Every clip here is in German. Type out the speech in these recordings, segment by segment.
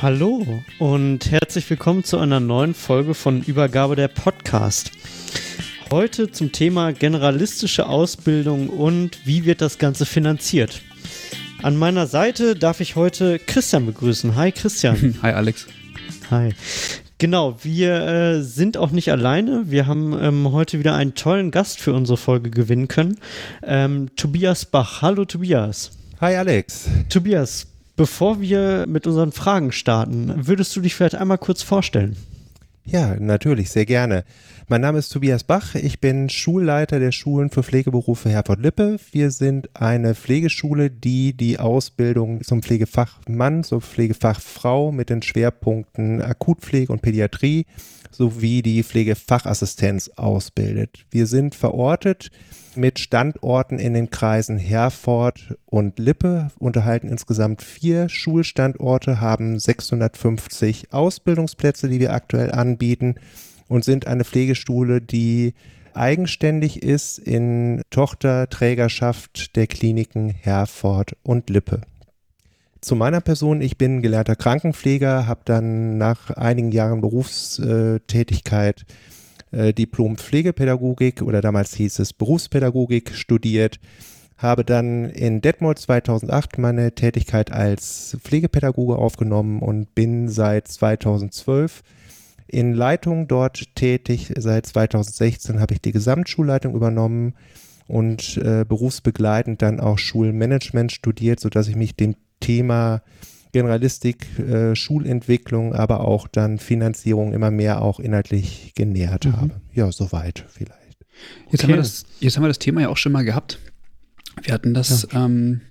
Hallo und herzlich willkommen zu einer neuen Folge von Übergabe der Podcast. Heute zum Thema generalistische Ausbildung und wie wird das Ganze finanziert. An meiner Seite darf ich heute Christian begrüßen. Hi Christian. Hi Alex. Hi. Genau, wir äh, sind auch nicht alleine. Wir haben ähm, heute wieder einen tollen Gast für unsere Folge gewinnen können. Ähm, Tobias Bach. Hallo Tobias. Hi Alex. Tobias, Bevor wir mit unseren Fragen starten, würdest du dich vielleicht einmal kurz vorstellen? Ja, natürlich, sehr gerne. Mein Name ist Tobias Bach. Ich bin Schulleiter der Schulen für Pflegeberufe Herford-Lippe. Wir sind eine Pflegeschule, die die Ausbildung zum Pflegefachmann, zur Pflegefachfrau mit den Schwerpunkten Akutpflege und Pädiatrie sowie die Pflegefachassistenz ausbildet. Wir sind verortet mit Standorten in den Kreisen Herford und Lippe, unterhalten insgesamt vier Schulstandorte, haben 650 Ausbildungsplätze, die wir aktuell anbieten und sind eine Pflegeschule, die eigenständig ist in Tochterträgerschaft der Kliniken Herford und Lippe. Zu meiner Person, ich bin gelernter Krankenpfleger, habe dann nach einigen Jahren Berufstätigkeit äh, Diplom Pflegepädagogik oder damals hieß es Berufspädagogik studiert, habe dann in Detmold 2008 meine Tätigkeit als Pflegepädagoge aufgenommen und bin seit 2012 in Leitung dort tätig. Seit 2016 habe ich die Gesamtschulleitung übernommen und äh, berufsbegleitend dann auch Schulmanagement studiert, sodass ich mich dem Thema Generalistik, äh, Schulentwicklung, aber auch dann Finanzierung immer mehr auch inhaltlich genähert mhm. habe. Ja, soweit vielleicht. Jetzt, okay. haben wir das, jetzt haben wir das Thema ja auch schon mal gehabt. Wir hatten das ja. ähm,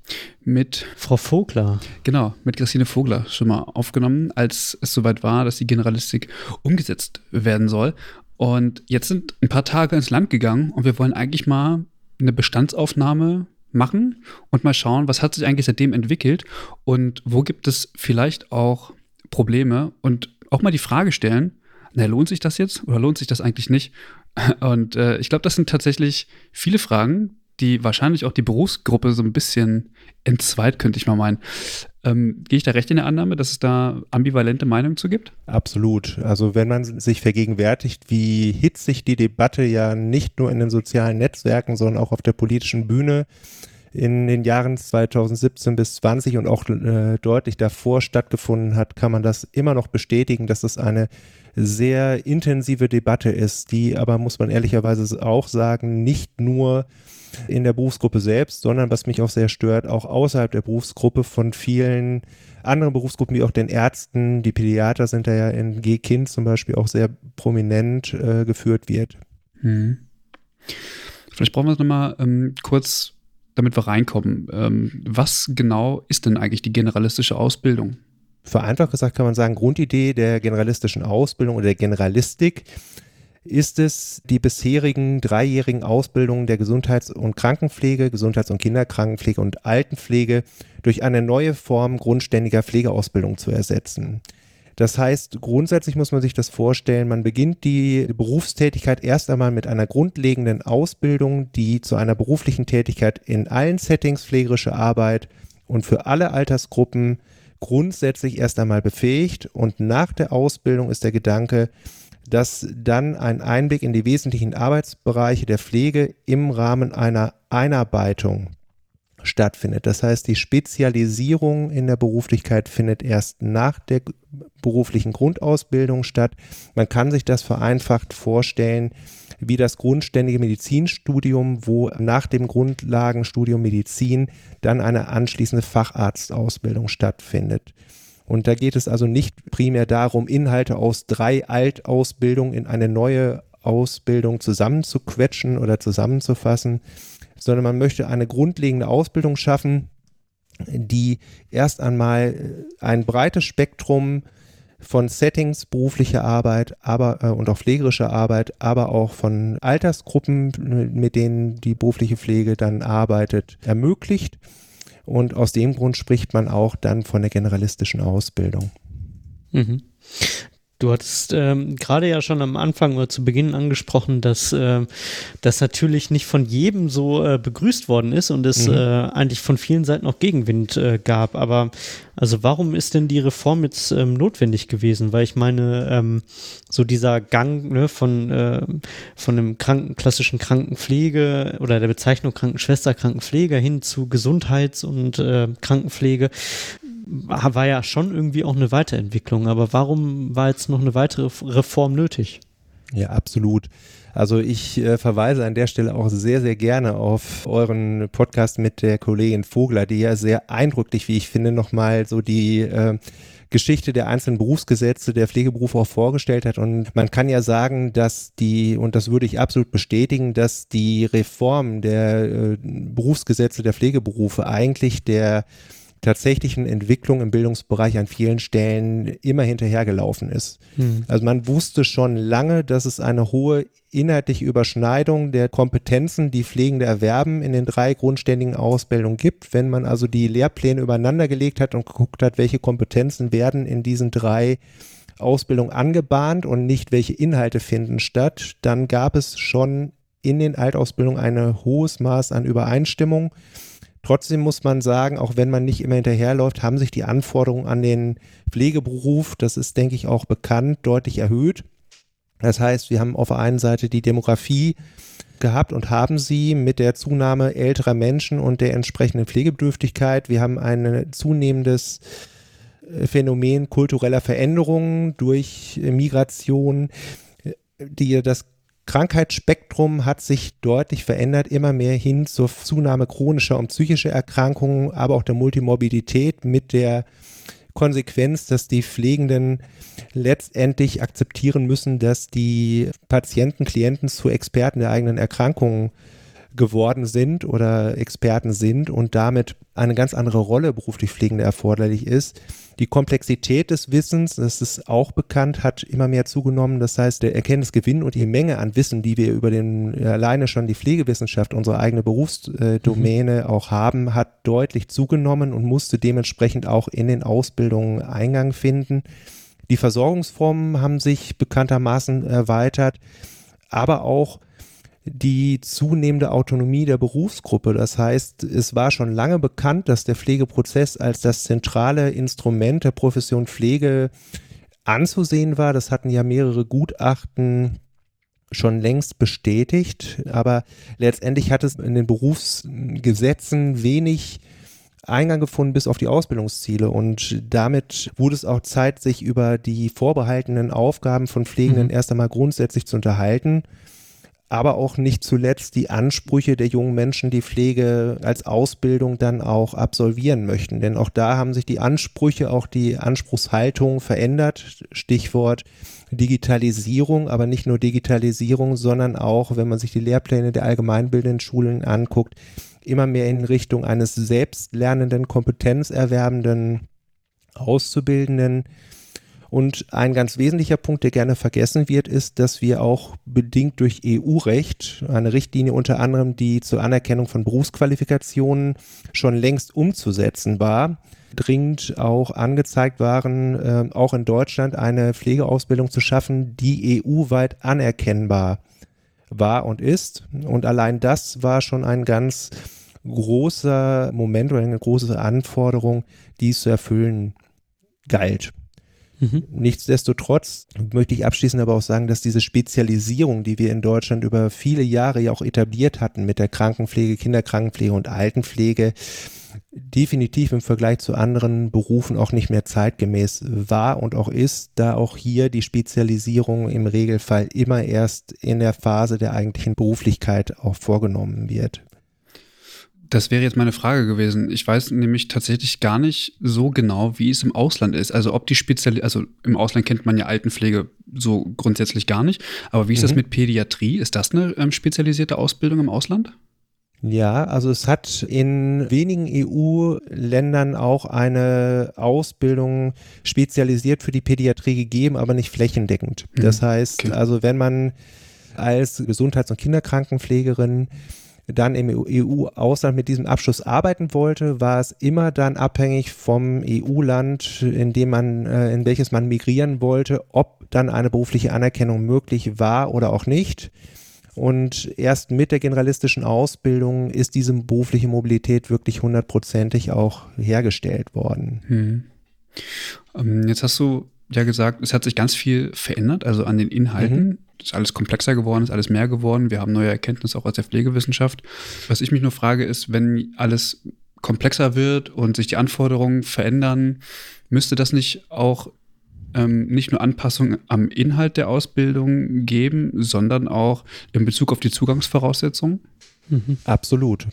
mit Frau Vogler. Genau, mit Christine Vogler schon mal aufgenommen, als es soweit war, dass die Generalistik umgesetzt werden soll. Und jetzt sind ein paar Tage ins Land gegangen und wir wollen eigentlich mal eine Bestandsaufnahme machen und mal schauen, was hat sich eigentlich seitdem entwickelt und wo gibt es vielleicht auch Probleme und auch mal die Frage stellen, na, lohnt sich das jetzt oder lohnt sich das eigentlich nicht? Und äh, ich glaube, das sind tatsächlich viele Fragen, die wahrscheinlich auch die Berufsgruppe so ein bisschen entzweit, könnte ich mal meinen. Ähm, gehe ich da recht in der Annahme, dass es da ambivalente Meinungen zu gibt? Absolut. Also wenn man sich vergegenwärtigt, wie hitzig die Debatte ja nicht nur in den sozialen Netzwerken, sondern auch auf der politischen Bühne in den Jahren 2017 bis 20 und auch äh, deutlich davor stattgefunden hat, kann man das immer noch bestätigen, dass es eine sehr intensive Debatte ist, die aber, muss man ehrlicherweise auch sagen, nicht nur in der Berufsgruppe selbst, sondern was mich auch sehr stört, auch außerhalb der Berufsgruppe von vielen anderen Berufsgruppen, wie auch den Ärzten, die Pädiater sind da ja in G-Kind zum Beispiel auch sehr prominent äh, geführt wird. Hm. Vielleicht brauchen wir es nochmal ähm, kurz, damit wir reinkommen. Ähm, was genau ist denn eigentlich die generalistische Ausbildung? Vereinfacht gesagt kann man sagen, Grundidee der generalistischen Ausbildung oder der Generalistik ist es, die bisherigen dreijährigen Ausbildungen der Gesundheits- und Krankenpflege, Gesundheits- und Kinderkrankenpflege und Altenpflege durch eine neue Form grundständiger Pflegeausbildung zu ersetzen. Das heißt, grundsätzlich muss man sich das vorstellen, man beginnt die Berufstätigkeit erst einmal mit einer grundlegenden Ausbildung, die zu einer beruflichen Tätigkeit in allen Settings pflegerische Arbeit und für alle Altersgruppen grundsätzlich erst einmal befähigt. Und nach der Ausbildung ist der Gedanke, dass dann ein Einblick in die wesentlichen Arbeitsbereiche der Pflege im Rahmen einer Einarbeitung stattfindet. Das heißt, die Spezialisierung in der Beruflichkeit findet erst nach der beruflichen Grundausbildung statt. Man kann sich das vereinfacht vorstellen wie das grundständige Medizinstudium, wo nach dem Grundlagenstudium Medizin dann eine anschließende Facharztausbildung stattfindet. Und da geht es also nicht primär darum, Inhalte aus drei Altausbildungen in eine neue Ausbildung zusammenzuquetschen oder zusammenzufassen, sondern man möchte eine grundlegende Ausbildung schaffen, die erst einmal ein breites Spektrum von Settings, beruflicher Arbeit, aber äh, und auch pflegerischer Arbeit, aber auch von Altersgruppen, mit denen die berufliche Pflege dann arbeitet, ermöglicht. Und aus dem Grund spricht man auch dann von der generalistischen Ausbildung. Mhm. Du hattest ähm, gerade ja schon am Anfang oder zu Beginn angesprochen, dass äh, das natürlich nicht von jedem so äh, begrüßt worden ist und es mhm. äh, eigentlich von vielen Seiten auch Gegenwind äh, gab. Aber also warum ist denn die Reform jetzt ähm, notwendig gewesen? Weil ich meine, ähm, so dieser Gang ne, von, äh, von einem Kranken, klassischen Krankenpflege oder der Bezeichnung Krankenschwester, Krankenpfleger hin zu Gesundheits- und äh, Krankenpflege war ja schon irgendwie auch eine Weiterentwicklung. Aber warum war jetzt noch eine weitere Reform nötig? Ja, absolut. Also ich äh, verweise an der Stelle auch sehr, sehr gerne auf euren Podcast mit der Kollegin Vogler, die ja sehr eindrücklich, wie ich finde, nochmal so die äh, Geschichte der einzelnen Berufsgesetze der Pflegeberufe auch vorgestellt hat. Und man kann ja sagen, dass die, und das würde ich absolut bestätigen, dass die Reform der äh, Berufsgesetze der Pflegeberufe eigentlich der tatsächlichen Entwicklung im Bildungsbereich an vielen Stellen immer hinterhergelaufen ist. Hm. Also man wusste schon lange, dass es eine hohe inhaltliche Überschneidung der Kompetenzen, die Pflegende erwerben, in den drei grundständigen Ausbildungen gibt. Wenn man also die Lehrpläne übereinander gelegt hat und geguckt hat, welche Kompetenzen werden in diesen drei Ausbildungen angebahnt und nicht welche Inhalte finden statt, dann gab es schon in den Altausbildungen ein hohes Maß an Übereinstimmung. Trotzdem muss man sagen, auch wenn man nicht immer hinterherläuft, haben sich die Anforderungen an den Pflegeberuf, das ist, denke ich, auch bekannt, deutlich erhöht. Das heißt, wir haben auf der einen Seite die Demografie gehabt und haben sie mit der Zunahme älterer Menschen und der entsprechenden Pflegebedürftigkeit. Wir haben ein zunehmendes äh, Phänomen kultureller Veränderungen durch Migration, die das Krankheitsspektrum hat sich deutlich verändert, immer mehr hin zur Zunahme chronischer und psychischer Erkrankungen, aber auch der Multimorbidität mit der Konsequenz, dass die Pflegenden letztendlich akzeptieren müssen, dass die Patienten, Klienten zu Experten der eigenen Erkrankungen geworden sind oder Experten sind und damit eine ganz andere Rolle beruflich Pflegende erforderlich ist. Die Komplexität des Wissens, das ist auch bekannt, hat immer mehr zugenommen. Das heißt, der Erkenntnisgewinn und die Menge an Wissen, die wir über den alleine schon die Pflegewissenschaft, unsere eigene Berufsdomäne mhm. auch haben, hat deutlich zugenommen und musste dementsprechend auch in den Ausbildungen Eingang finden. Die Versorgungsformen haben sich bekanntermaßen erweitert, aber auch die zunehmende Autonomie der Berufsgruppe. Das heißt, es war schon lange bekannt, dass der Pflegeprozess als das zentrale Instrument der Profession Pflege anzusehen war. Das hatten ja mehrere Gutachten schon längst bestätigt, aber letztendlich hat es in den Berufsgesetzen wenig Eingang gefunden bis auf die Ausbildungsziele und damit wurde es auch Zeit, sich über die vorbehaltenen Aufgaben von Pflegenden mhm. erst einmal grundsätzlich zu unterhalten aber auch nicht zuletzt die Ansprüche der jungen Menschen, die Pflege als Ausbildung dann auch absolvieren möchten. Denn auch da haben sich die Ansprüche, auch die Anspruchshaltung verändert. Stichwort Digitalisierung, aber nicht nur Digitalisierung, sondern auch, wenn man sich die Lehrpläne der allgemeinbildenden Schulen anguckt, immer mehr in Richtung eines selbstlernenden, kompetenzerwerbenden Auszubildenden und ein ganz wesentlicher Punkt, der gerne vergessen wird, ist, dass wir auch bedingt durch EU-Recht, eine Richtlinie unter anderem, die zur Anerkennung von Berufsqualifikationen schon längst umzusetzen war, dringend auch angezeigt waren, äh, auch in Deutschland eine Pflegeausbildung zu schaffen, die EU-weit anerkennbar war und ist. Und allein das war schon ein ganz großer Moment oder eine große Anforderung, die es zu erfüllen galt. Mhm. Nichtsdestotrotz möchte ich abschließend aber auch sagen, dass diese Spezialisierung, die wir in Deutschland über viele Jahre ja auch etabliert hatten mit der Krankenpflege, Kinderkrankenpflege und Altenpflege, definitiv im Vergleich zu anderen Berufen auch nicht mehr zeitgemäß war und auch ist, da auch hier die Spezialisierung im Regelfall immer erst in der Phase der eigentlichen Beruflichkeit auch vorgenommen wird. Das wäre jetzt meine Frage gewesen. Ich weiß nämlich tatsächlich gar nicht so genau, wie es im Ausland ist. Also ob die Spezialisierung, also im Ausland kennt man ja Altenpflege so grundsätzlich gar nicht. Aber wie ist mhm. das mit Pädiatrie? Ist das eine ähm, spezialisierte Ausbildung im Ausland? Ja, also es hat in wenigen EU-Ländern auch eine Ausbildung spezialisiert für die Pädiatrie gegeben, aber nicht flächendeckend. Mhm. Das heißt, okay. also wenn man als Gesundheits- und Kinderkrankenpflegerin dann im EU-Ausland mit diesem Abschluss arbeiten wollte, war es immer dann abhängig vom EU-Land, in dem man, äh, in welches man migrieren wollte, ob dann eine berufliche Anerkennung möglich war oder auch nicht. Und erst mit der generalistischen Ausbildung ist diese berufliche Mobilität wirklich hundertprozentig auch hergestellt worden. Hm. Ähm, jetzt hast du ja gesagt, es hat sich ganz viel verändert, also an den Inhalten. Mhm. Ist alles komplexer geworden, ist alles mehr geworden. Wir haben neue Erkenntnisse auch aus der Pflegewissenschaft. Was ich mich nur frage, ist, wenn alles komplexer wird und sich die Anforderungen verändern, müsste das nicht auch ähm, nicht nur Anpassungen am Inhalt der Ausbildung geben, sondern auch in Bezug auf die Zugangsvoraussetzungen? Mhm. Absolut.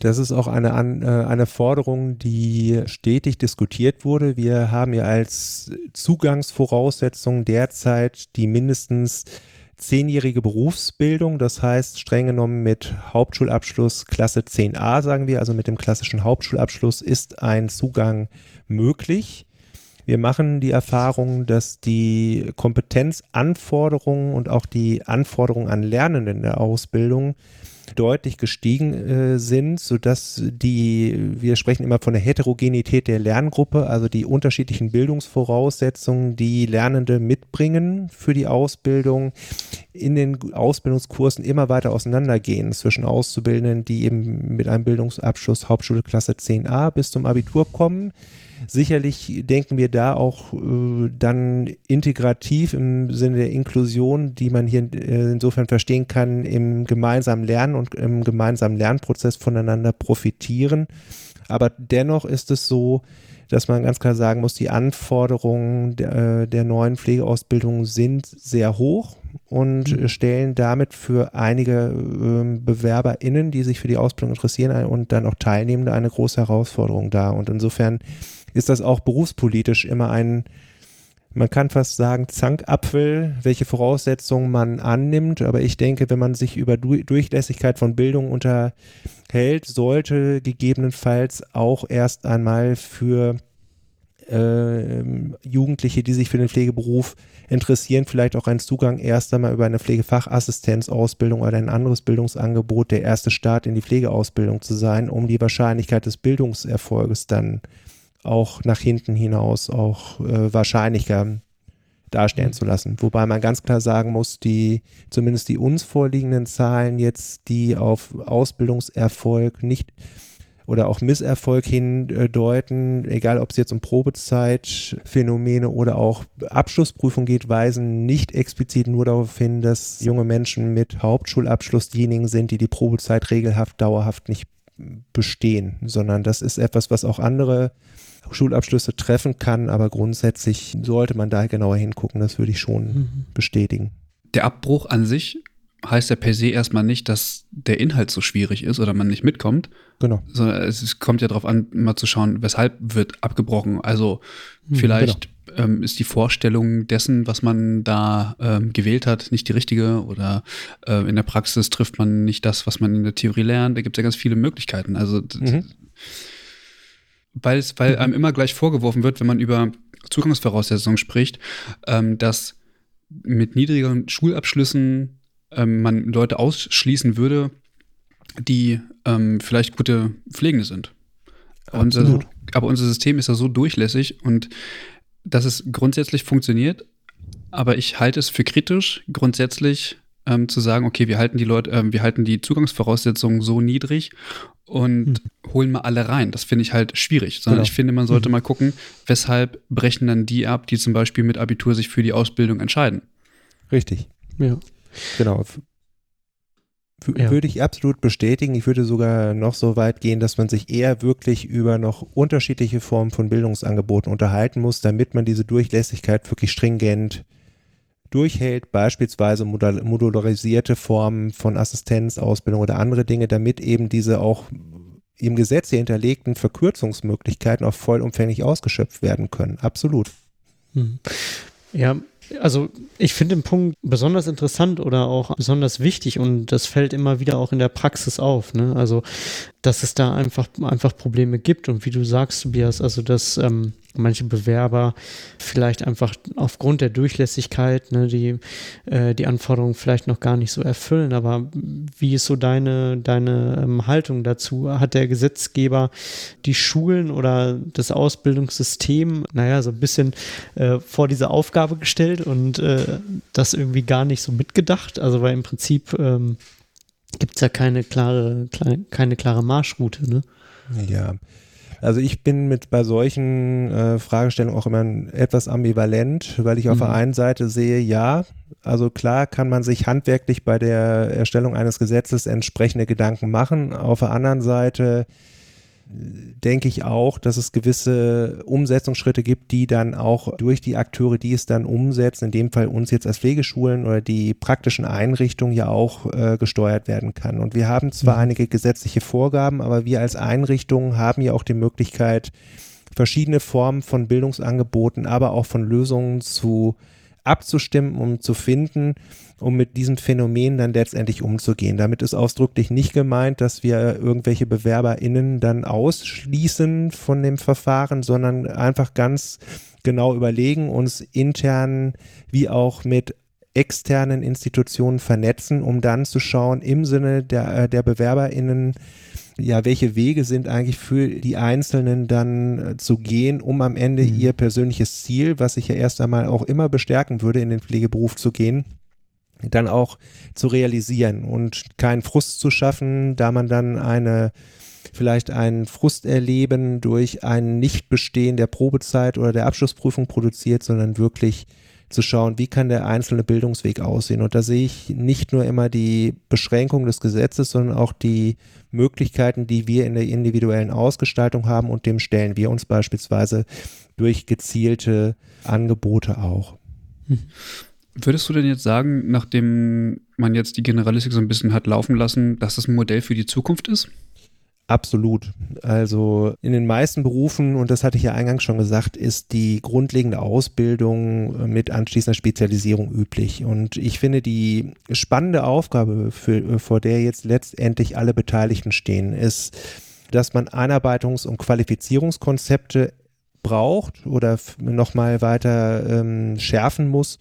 Das ist auch eine, äh, eine Forderung, die stetig diskutiert wurde. Wir haben ja als Zugangsvoraussetzung derzeit die mindestens zehnjährige Berufsbildung, das heißt streng genommen mit Hauptschulabschluss Klasse 10a, sagen wir, also mit dem klassischen Hauptschulabschluss ist ein Zugang möglich. Wir machen die Erfahrung, dass die Kompetenzanforderungen und auch die Anforderungen an Lernenden in der Ausbildung deutlich gestiegen äh, sind, sodass die, wir sprechen immer von der Heterogenität der Lerngruppe, also die unterschiedlichen Bildungsvoraussetzungen, die Lernende mitbringen für die Ausbildung, in den Ausbildungskursen immer weiter auseinandergehen zwischen Auszubildenden, die eben mit einem Bildungsabschluss Hauptschulklasse 10a bis zum Abitur kommen Sicherlich denken wir da auch äh, dann integrativ im Sinne der Inklusion, die man hier äh, insofern verstehen kann, im gemeinsamen Lernen und im gemeinsamen Lernprozess voneinander profitieren. Aber dennoch ist es so, dass man ganz klar sagen muss, die Anforderungen der, äh, der neuen Pflegeausbildung sind sehr hoch und mhm. stellen damit für einige äh, BewerberInnen, die sich für die Ausbildung interessieren und dann auch Teilnehmende, eine große Herausforderung dar. Und insofern ist das auch berufspolitisch immer ein, man kann fast sagen, Zankapfel, welche Voraussetzungen man annimmt. Aber ich denke, wenn man sich über du Durchlässigkeit von Bildung unterhält, sollte gegebenenfalls auch erst einmal für äh, Jugendliche, die sich für den Pflegeberuf interessieren, vielleicht auch ein Zugang erst einmal über eine Pflegefachassistenzausbildung oder ein anderes Bildungsangebot der erste Start in die Pflegeausbildung zu sein, um die Wahrscheinlichkeit des Bildungserfolges dann auch nach hinten hinaus auch äh, wahrscheinlicher darstellen zu lassen. Wobei man ganz klar sagen muss, die, zumindest die uns vorliegenden Zahlen jetzt, die auf Ausbildungserfolg nicht oder auch Misserfolg hindeuten, egal ob es jetzt um Probezeitphänomene oder auch Abschlussprüfung geht, weisen nicht explizit nur darauf hin, dass junge Menschen mit Hauptschulabschluss diejenigen sind, die die Probezeit regelhaft, dauerhaft nicht bestehen, sondern das ist etwas, was auch andere Schulabschlüsse treffen kann, aber grundsätzlich sollte man da genauer hingucken, das würde ich schon mhm. bestätigen. Der Abbruch an sich heißt ja per se erstmal nicht, dass der Inhalt so schwierig ist oder man nicht mitkommt. Genau. Sondern es kommt ja darauf an, mal zu schauen, weshalb wird abgebrochen. Also mhm, vielleicht genau. ähm, ist die Vorstellung dessen, was man da ähm, gewählt hat, nicht die richtige oder äh, in der Praxis trifft man nicht das, was man in der Theorie lernt. Da gibt es ja ganz viele Möglichkeiten. Also mhm weil es, weil einem immer gleich vorgeworfen wird, wenn man über Zugangsvoraussetzungen spricht, ähm, dass mit niedrigeren Schulabschlüssen ähm, man Leute ausschließen würde, die ähm, vielleicht gute Pflegende sind. Unser, aber unser System ist ja so durchlässig und dass es grundsätzlich funktioniert, aber ich halte es für kritisch, grundsätzlich ähm, zu sagen, okay, wir halten die Leute, ähm, wir halten die Zugangsvoraussetzungen so niedrig und mhm. holen mal alle rein. Das finde ich halt schwierig. Sondern genau. ich finde, man sollte mhm. mal gucken, weshalb brechen dann die ab, die zum Beispiel mit Abitur sich für die Ausbildung entscheiden. Richtig. Ja. Genau. Ja. Würde ich absolut bestätigen. Ich würde sogar noch so weit gehen, dass man sich eher wirklich über noch unterschiedliche Formen von Bildungsangeboten unterhalten muss, damit man diese Durchlässigkeit wirklich stringent durchhält, beispielsweise modularisierte Formen von Assistenzausbildung oder andere Dinge, damit eben diese auch im Gesetz hier hinterlegten Verkürzungsmöglichkeiten auch vollumfänglich ausgeschöpft werden können. Absolut. Hm. Ja, also ich finde den Punkt besonders interessant oder auch besonders wichtig und das fällt immer wieder auch in der Praxis auf. Ne? Also dass es da einfach, einfach Probleme gibt und wie du sagst, Tobias, also dass ähm, manche Bewerber vielleicht einfach aufgrund der Durchlässigkeit ne, die, äh, die Anforderungen vielleicht noch gar nicht so erfüllen. Aber wie ist so deine, deine ähm, Haltung dazu? Hat der Gesetzgeber die Schulen oder das Ausbildungssystem, naja, so ein bisschen äh, vor diese Aufgabe gestellt und äh, das irgendwie gar nicht so mitgedacht? Also weil im Prinzip ähm, gibt es ja keine klare, keine klare Marschroute, ne? Ja, also ich bin mit bei solchen äh, Fragestellungen auch immer etwas ambivalent, weil ich auf der mhm. einen Seite sehe, ja, also klar kann man sich handwerklich bei der Erstellung eines Gesetzes entsprechende Gedanken machen. Auf der anderen Seite denke ich auch, dass es gewisse Umsetzungsschritte gibt, die dann auch durch die Akteure, die es dann umsetzen, in dem Fall uns jetzt als Pflegeschulen oder die praktischen Einrichtungen ja auch äh, gesteuert werden kann. Und wir haben zwar mhm. einige gesetzliche Vorgaben, aber wir als Einrichtungen haben ja auch die Möglichkeit, verschiedene Formen von Bildungsangeboten, aber auch von Lösungen zu abzustimmen, um zu finden, um mit diesem Phänomen dann letztendlich umzugehen. Damit ist ausdrücklich nicht gemeint, dass wir irgendwelche BewerberInnen dann ausschließen von dem Verfahren, sondern einfach ganz genau überlegen, uns intern wie auch mit externen Institutionen vernetzen, um dann zu schauen, im Sinne der, äh, der BewerberInnen, ja, welche Wege sind eigentlich für die Einzelnen dann äh, zu gehen, um am Ende mhm. ihr persönliches Ziel, was ich ja erst einmal auch immer bestärken würde, in den Pflegeberuf zu gehen, dann auch zu realisieren und keinen Frust zu schaffen, da man dann eine vielleicht einen Frust erleben durch ein Nichtbestehen der Probezeit oder der Abschlussprüfung produziert, sondern wirklich zu schauen, wie kann der einzelne Bildungsweg aussehen. Und da sehe ich nicht nur immer die Beschränkung des Gesetzes, sondern auch die Möglichkeiten, die wir in der individuellen Ausgestaltung haben und dem stellen wir uns beispielsweise durch gezielte Angebote auch. Hm. Würdest du denn jetzt sagen, nachdem man jetzt die Generalistik so ein bisschen hat laufen lassen, dass das ein Modell für die Zukunft ist? Absolut. Also in den meisten Berufen, und das hatte ich ja eingangs schon gesagt, ist die grundlegende Ausbildung mit anschließender Spezialisierung üblich. Und ich finde, die spannende Aufgabe, für, vor der jetzt letztendlich alle Beteiligten stehen, ist, dass man Einarbeitungs- und Qualifizierungskonzepte braucht oder nochmal weiter ähm, schärfen muss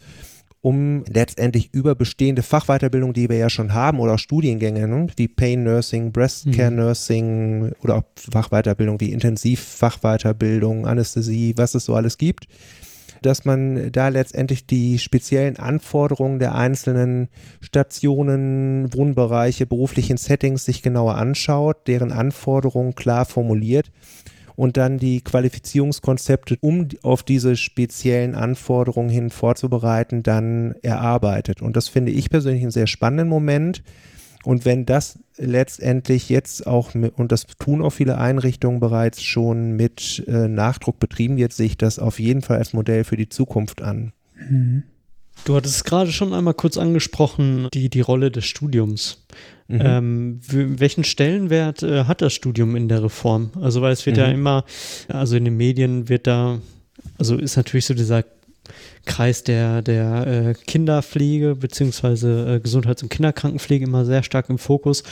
um letztendlich über bestehende Fachweiterbildung, die wir ja schon haben, oder auch Studiengänge ne, wie Pain Nursing, Breast Care mhm. Nursing oder auch Fachweiterbildung wie Intensivfachweiterbildung, Anästhesie, was es so alles gibt, dass man da letztendlich die speziellen Anforderungen der einzelnen Stationen, Wohnbereiche, beruflichen Settings sich genauer anschaut, deren Anforderungen klar formuliert und dann die Qualifizierungskonzepte, um auf diese speziellen Anforderungen hin vorzubereiten, dann erarbeitet. Und das finde ich persönlich einen sehr spannenden Moment. Und wenn das letztendlich jetzt auch, mit, und das tun auch viele Einrichtungen bereits schon mit äh, Nachdruck betrieben wird, sehe ich das auf jeden Fall als Modell für die Zukunft an. Mhm. Du hattest es gerade schon einmal kurz angesprochen, die, die Rolle des Studiums. Mhm. Ähm, welchen Stellenwert äh, hat das Studium in der Reform? Also, weil es wird mhm. ja immer, also in den Medien wird da, also ist natürlich so dieser Kreis der, der äh, Kinderpflege beziehungsweise äh, Gesundheits- und Kinderkrankenpflege immer sehr stark im Fokus.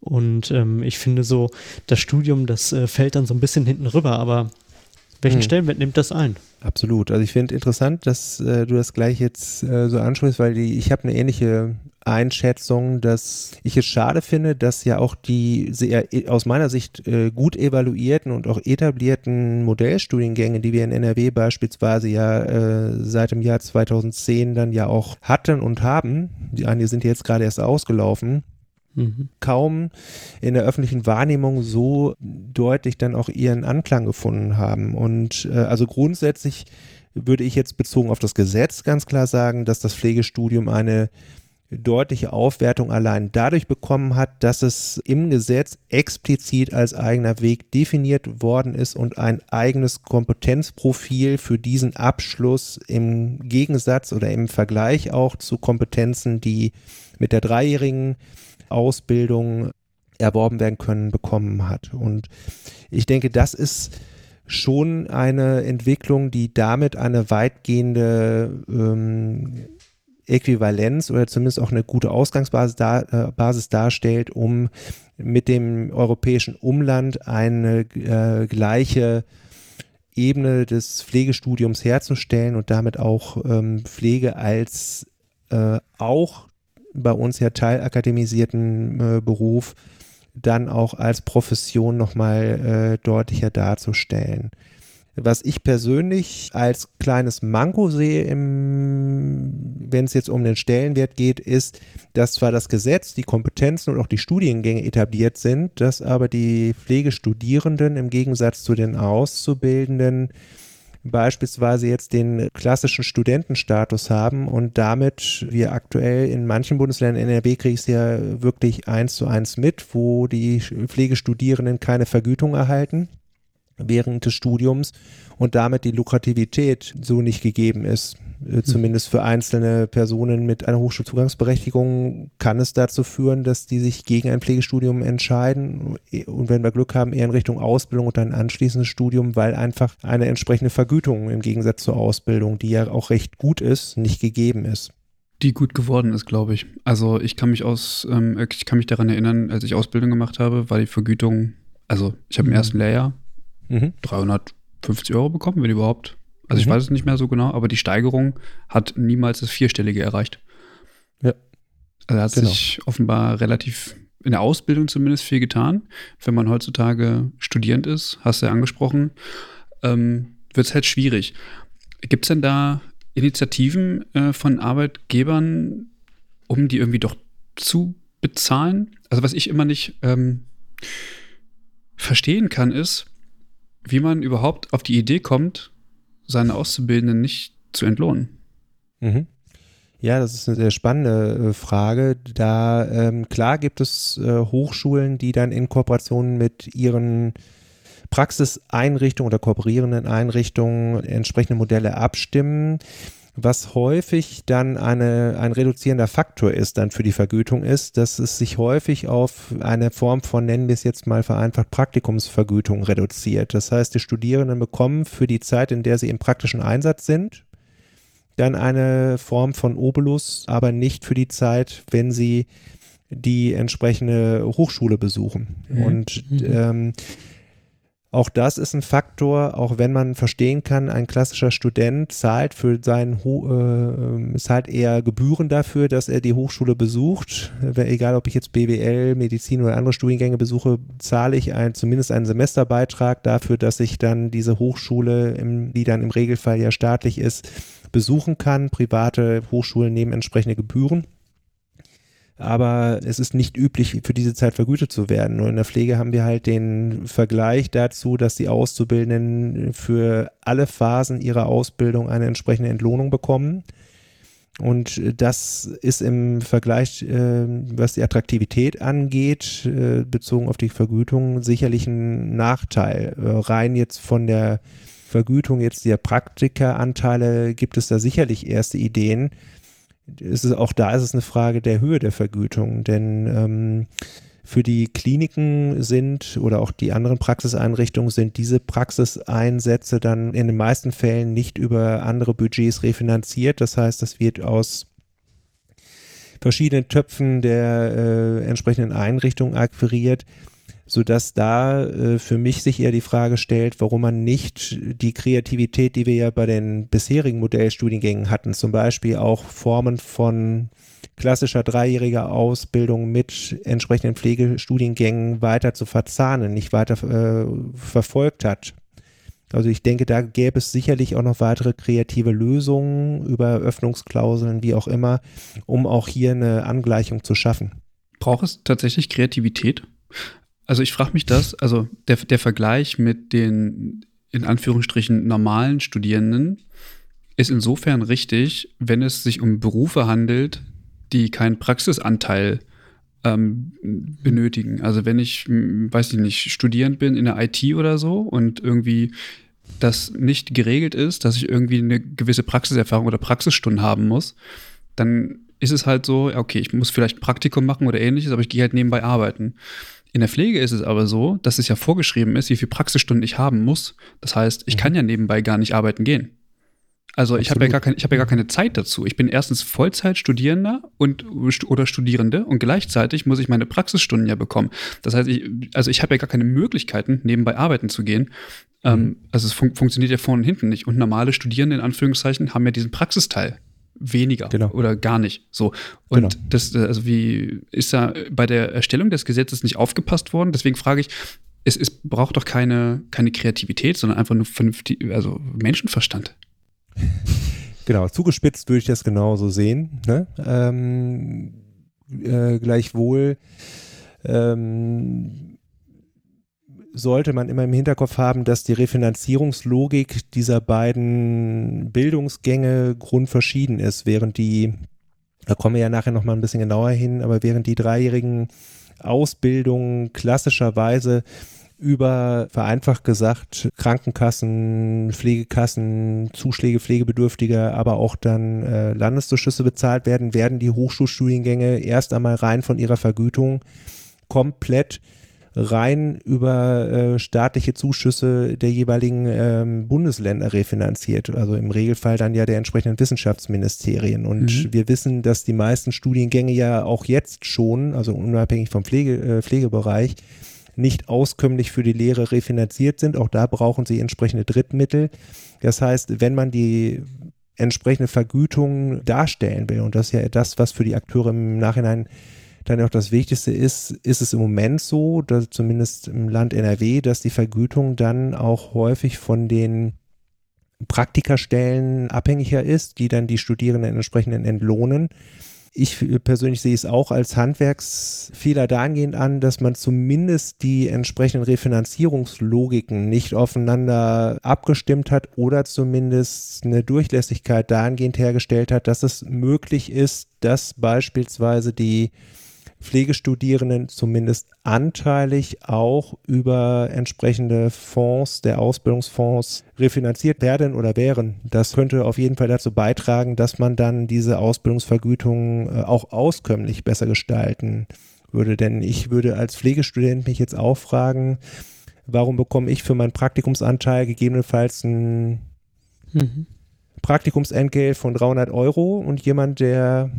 Und ähm, ich finde so, das Studium, das äh, fällt dann so ein bisschen hinten rüber, aber Welchen hm. Stellenwert nimmt das ein? Absolut. Also ich finde interessant, dass äh, du das gleich jetzt äh, so ansprichst, weil die, ich habe eine ähnliche Einschätzung, dass ich es schade finde, dass ja auch die sehr äh, aus meiner Sicht äh, gut evaluierten und auch etablierten Modellstudiengänge, die wir in NRW beispielsweise ja äh, seit dem Jahr 2010 dann ja auch hatten und haben, die einige sind jetzt gerade erst ausgelaufen, mhm. kaum in der öffentlichen Wahrnehmung so deutlich dann auch ihren Anklang gefunden haben. Und äh, also grundsätzlich würde ich jetzt bezogen auf das Gesetz ganz klar sagen, dass das Pflegestudium eine deutliche Aufwertung allein dadurch bekommen hat, dass es im Gesetz explizit als eigener Weg definiert worden ist und ein eigenes Kompetenzprofil für diesen Abschluss im Gegensatz oder im Vergleich auch zu Kompetenzen, die mit der dreijährigen Ausbildung erworben werden können, bekommen hat. Und ich denke, das ist schon eine Entwicklung, die damit eine weitgehende ähm, Äquivalenz oder zumindest auch eine gute Ausgangsbasis da, äh, Basis darstellt, um mit dem europäischen Umland eine äh, gleiche Ebene des Pflegestudiums herzustellen und damit auch ähm, Pflege als äh, auch bei uns ja teilakademisierten äh, Beruf dann auch als Profession nochmal äh, deutlicher darzustellen. Was ich persönlich als kleines Manko sehe, wenn es jetzt um den Stellenwert geht, ist, dass zwar das Gesetz, die Kompetenzen und auch die Studiengänge etabliert sind, dass aber die Pflegestudierenden im Gegensatz zu den Auszubildenden beispielsweise jetzt den klassischen Studentenstatus haben und damit wir aktuell in manchen Bundesländern NRW kriege ich es ja wirklich eins zu eins mit, wo die Pflegestudierenden keine Vergütung erhalten während des Studiums und damit die Lukrativität so nicht gegeben ist. Äh, hm. Zumindest für einzelne Personen mit einer Hochschulzugangsberechtigung kann es dazu führen, dass die sich gegen ein Pflegestudium entscheiden und wenn wir Glück haben, eher in Richtung Ausbildung und ein anschließendes Studium, weil einfach eine entsprechende Vergütung im Gegensatz zur Ausbildung, die ja auch recht gut ist, nicht gegeben ist. Die gut geworden ist, glaube ich. Also ich kann mich aus, ähm, ich kann mich daran erinnern, als ich Ausbildung gemacht habe, war die Vergütung, also ich habe im mhm. ersten Lehrjahr mhm. 350 Euro bekommen, wenn überhaupt. Also mhm. ich weiß es nicht mehr so genau, aber die Steigerung hat niemals das Vierstellige erreicht. Ja. Also hat genau. sich offenbar relativ in der Ausbildung zumindest viel getan. Wenn man heutzutage Studierend ist, hast du ja angesprochen, ähm, wird es halt schwierig. Gibt es denn da Initiativen äh, von Arbeitgebern, um die irgendwie doch zu bezahlen? Also was ich immer nicht ähm, verstehen kann, ist, wie man überhaupt auf die Idee kommt, seine Auszubildenden nicht zu entlohnen. Mhm. Ja, das ist eine sehr spannende äh, Frage. Da ähm, klar gibt es äh, Hochschulen, die dann in Kooperation mit ihren Praxiseinrichtungen oder kooperierenden Einrichtungen entsprechende Modelle abstimmen was häufig dann eine, ein reduzierender Faktor ist dann für die Vergütung ist, dass es sich häufig auf eine Form von, nennen wir es jetzt mal vereinfacht, Praktikumsvergütung reduziert. Das heißt, die Studierenden bekommen für die Zeit, in der sie im praktischen Einsatz sind, dann eine Form von Obolus, aber nicht für die Zeit, wenn sie die entsprechende Hochschule besuchen. Mhm. Und mhm. ähm, auch das ist ein Faktor, auch wenn man verstehen kann, ein klassischer Student zahlt für seinen äh, zahlt eher Gebühren dafür, dass er die Hochschule besucht. Egal, ob ich jetzt BWL, Medizin oder andere Studiengänge besuche, zahle ich ein, zumindest einen Semesterbeitrag dafür, dass ich dann diese Hochschule, im, die dann im Regelfall ja staatlich ist, besuchen kann. Private Hochschulen nehmen entsprechende Gebühren aber es ist nicht üblich, für diese Zeit vergütet zu werden. Nur in der Pflege haben wir halt den Vergleich dazu, dass die Auszubildenden für alle Phasen ihrer Ausbildung eine entsprechende Entlohnung bekommen. Und das ist im Vergleich, äh, was die Attraktivität angeht, äh, bezogen auf die Vergütung, sicherlich ein Nachteil. Äh, rein jetzt von der Vergütung jetzt der Praktikeranteile gibt es da sicherlich erste Ideen ist es, auch da ist es eine Frage der Höhe der Vergütung, denn ähm, für die Kliniken sind oder auch die anderen Praxiseinrichtungen sind diese Praxiseinsätze dann in den meisten Fällen nicht über andere Budgets refinanziert. Das heißt, das wird aus verschiedenen Töpfen der äh, entsprechenden Einrichtungen akquiriert sodass da äh, für mich sich eher die Frage stellt, warum man nicht die Kreativität, die wir ja bei den bisherigen Modellstudiengängen hatten, zum Beispiel auch Formen von klassischer dreijähriger Ausbildung mit entsprechenden Pflegestudiengängen weiter zu verzahnen, nicht weiter äh, verfolgt hat. Also ich denke, da gäbe es sicherlich auch noch weitere kreative Lösungen über Öffnungsklauseln, wie auch immer, um auch hier eine Angleichung zu schaffen. Braucht es tatsächlich Kreativität? Also ich frage mich das, also der, der Vergleich mit den in Anführungsstrichen normalen Studierenden ist insofern richtig, wenn es sich um Berufe handelt, die keinen Praxisanteil ähm, benötigen. Also wenn ich, weiß ich nicht, Studierend bin in der IT oder so und irgendwie das nicht geregelt ist, dass ich irgendwie eine gewisse Praxiserfahrung oder Praxisstunden haben muss, dann ist es halt so, okay, ich muss vielleicht Praktikum machen oder ähnliches, aber ich gehe halt nebenbei arbeiten. In der Pflege ist es aber so, dass es ja vorgeschrieben ist, wie viele Praxisstunden ich haben muss. Das heißt, ich mhm. kann ja nebenbei gar nicht arbeiten gehen. Also ich habe ja, gar kein, hab ja gar keine Zeit dazu. Ich bin erstens Vollzeitstudierender und oder Studierende und gleichzeitig muss ich meine Praxisstunden ja bekommen. Das heißt, ich, also ich habe ja gar keine Möglichkeiten, nebenbei arbeiten zu gehen. Ähm, mhm. also es fun funktioniert ja vorne und hinten nicht. Und normale Studierende in Anführungszeichen haben ja diesen Praxisteil weniger genau. oder gar nicht. So. Und genau. das, äh, also wie ist da bei der Erstellung des Gesetzes nicht aufgepasst worden? Deswegen frage ich, es, es braucht doch keine, keine Kreativität, sondern einfach nur vernünftig, also Menschenverstand. Genau, zugespitzt würde ich das genauso sehen. Ne? Ähm, äh, gleichwohl ähm, sollte man immer im Hinterkopf haben, dass die Refinanzierungslogik dieser beiden Bildungsgänge grundverschieden ist, während die, da kommen wir ja nachher nochmal ein bisschen genauer hin, aber während die dreijährigen Ausbildungen klassischerweise über, vereinfacht gesagt, Krankenkassen, Pflegekassen, Zuschläge Pflegebedürftiger, aber auch dann äh, Landeszuschüsse bezahlt werden, werden die Hochschulstudiengänge erst einmal rein von ihrer Vergütung komplett rein über äh, staatliche Zuschüsse der jeweiligen ähm, Bundesländer refinanziert. Also im Regelfall dann ja der entsprechenden Wissenschaftsministerien. Und mhm. wir wissen, dass die meisten Studiengänge ja auch jetzt schon, also unabhängig vom Pflege, äh, Pflegebereich, nicht auskömmlich für die Lehre refinanziert sind. Auch da brauchen sie entsprechende Drittmittel. Das heißt, wenn man die entsprechende Vergütung darstellen will, und das ist ja das, was für die Akteure im Nachhinein dann auch das Wichtigste ist, ist es im Moment so, dass zumindest im Land NRW, dass die Vergütung dann auch häufig von den Praktikerstellen abhängiger ist, die dann die Studierenden entsprechend entlohnen. Ich persönlich sehe es auch als Handwerksfehler dahingehend an, dass man zumindest die entsprechenden Refinanzierungslogiken nicht aufeinander abgestimmt hat oder zumindest eine Durchlässigkeit dahingehend hergestellt hat, dass es möglich ist, dass beispielsweise die Pflegestudierenden zumindest anteilig auch über entsprechende Fonds, der Ausbildungsfonds refinanziert werden oder wären. Das könnte auf jeden Fall dazu beitragen, dass man dann diese Ausbildungsvergütung äh, auch auskömmlich besser gestalten würde. Denn ich würde als Pflegestudent mich jetzt auch fragen, warum bekomme ich für meinen Praktikumsanteil gegebenenfalls ein mhm. Praktikumsentgelt von 300 Euro und jemand, der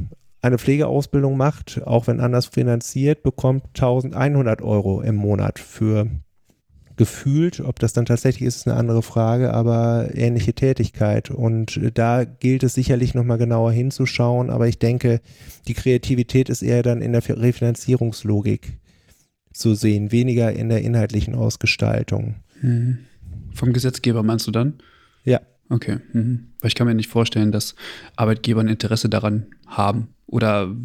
eine Pflegeausbildung macht, auch wenn anders finanziert, bekommt 1100 Euro im Monat für gefühlt. Ob das dann tatsächlich ist, ist eine andere Frage, aber ähnliche Tätigkeit. Und da gilt es sicherlich nochmal genauer hinzuschauen. Aber ich denke, die Kreativität ist eher dann in der Refinanzierungslogik zu sehen, weniger in der inhaltlichen Ausgestaltung. Hm. Vom Gesetzgeber meinst du dann? Ja. Okay. Mhm. Weil ich kann mir nicht vorstellen, dass Arbeitgeber ein Interesse daran haben oder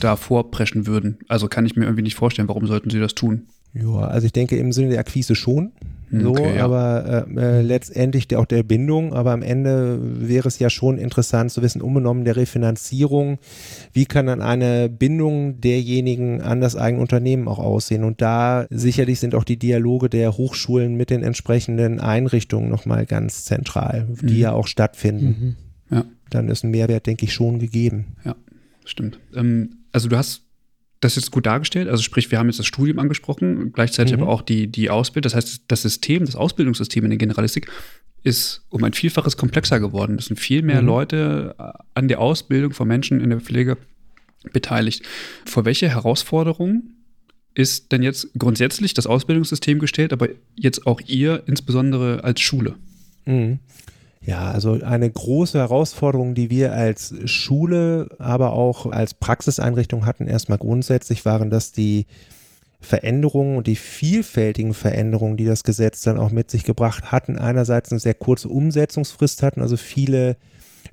da vorpreschen würden. Also kann ich mir irgendwie nicht vorstellen, warum sollten sie das tun? Ja, also ich denke im Sinne der Akquise schon. So, okay, ja. aber äh, äh, letztendlich der, auch der Bindung, aber am Ende wäre es ja schon interessant zu wissen, unbenommen der Refinanzierung, wie kann dann eine Bindung derjenigen an das eigene Unternehmen auch aussehen? Und da sicherlich sind auch die Dialoge der Hochschulen mit den entsprechenden Einrichtungen nochmal ganz zentral, die mhm. ja auch stattfinden. Mhm. Ja. Dann ist ein Mehrwert, denke ich, schon gegeben. Ja, stimmt. Ähm, also du hast das jetzt gut dargestellt. Also sprich, wir haben jetzt das Studium angesprochen, gleichzeitig mhm. aber auch die, die Ausbildung. Das heißt, das System, das Ausbildungssystem in der Generalistik ist um ein Vielfaches komplexer geworden. Es sind viel mehr mhm. Leute äh, an der Ausbildung von Menschen in der Pflege beteiligt. Vor welche Herausforderungen ist denn jetzt grundsätzlich das Ausbildungssystem gestellt, aber jetzt auch ihr insbesondere als Schule? Mhm. Ja, also eine große Herausforderung, die wir als Schule, aber auch als Praxiseinrichtung hatten, erstmal grundsätzlich waren, dass die Veränderungen und die vielfältigen Veränderungen, die das Gesetz dann auch mit sich gebracht hatten, einerseits eine sehr kurze Umsetzungsfrist hatten, also viele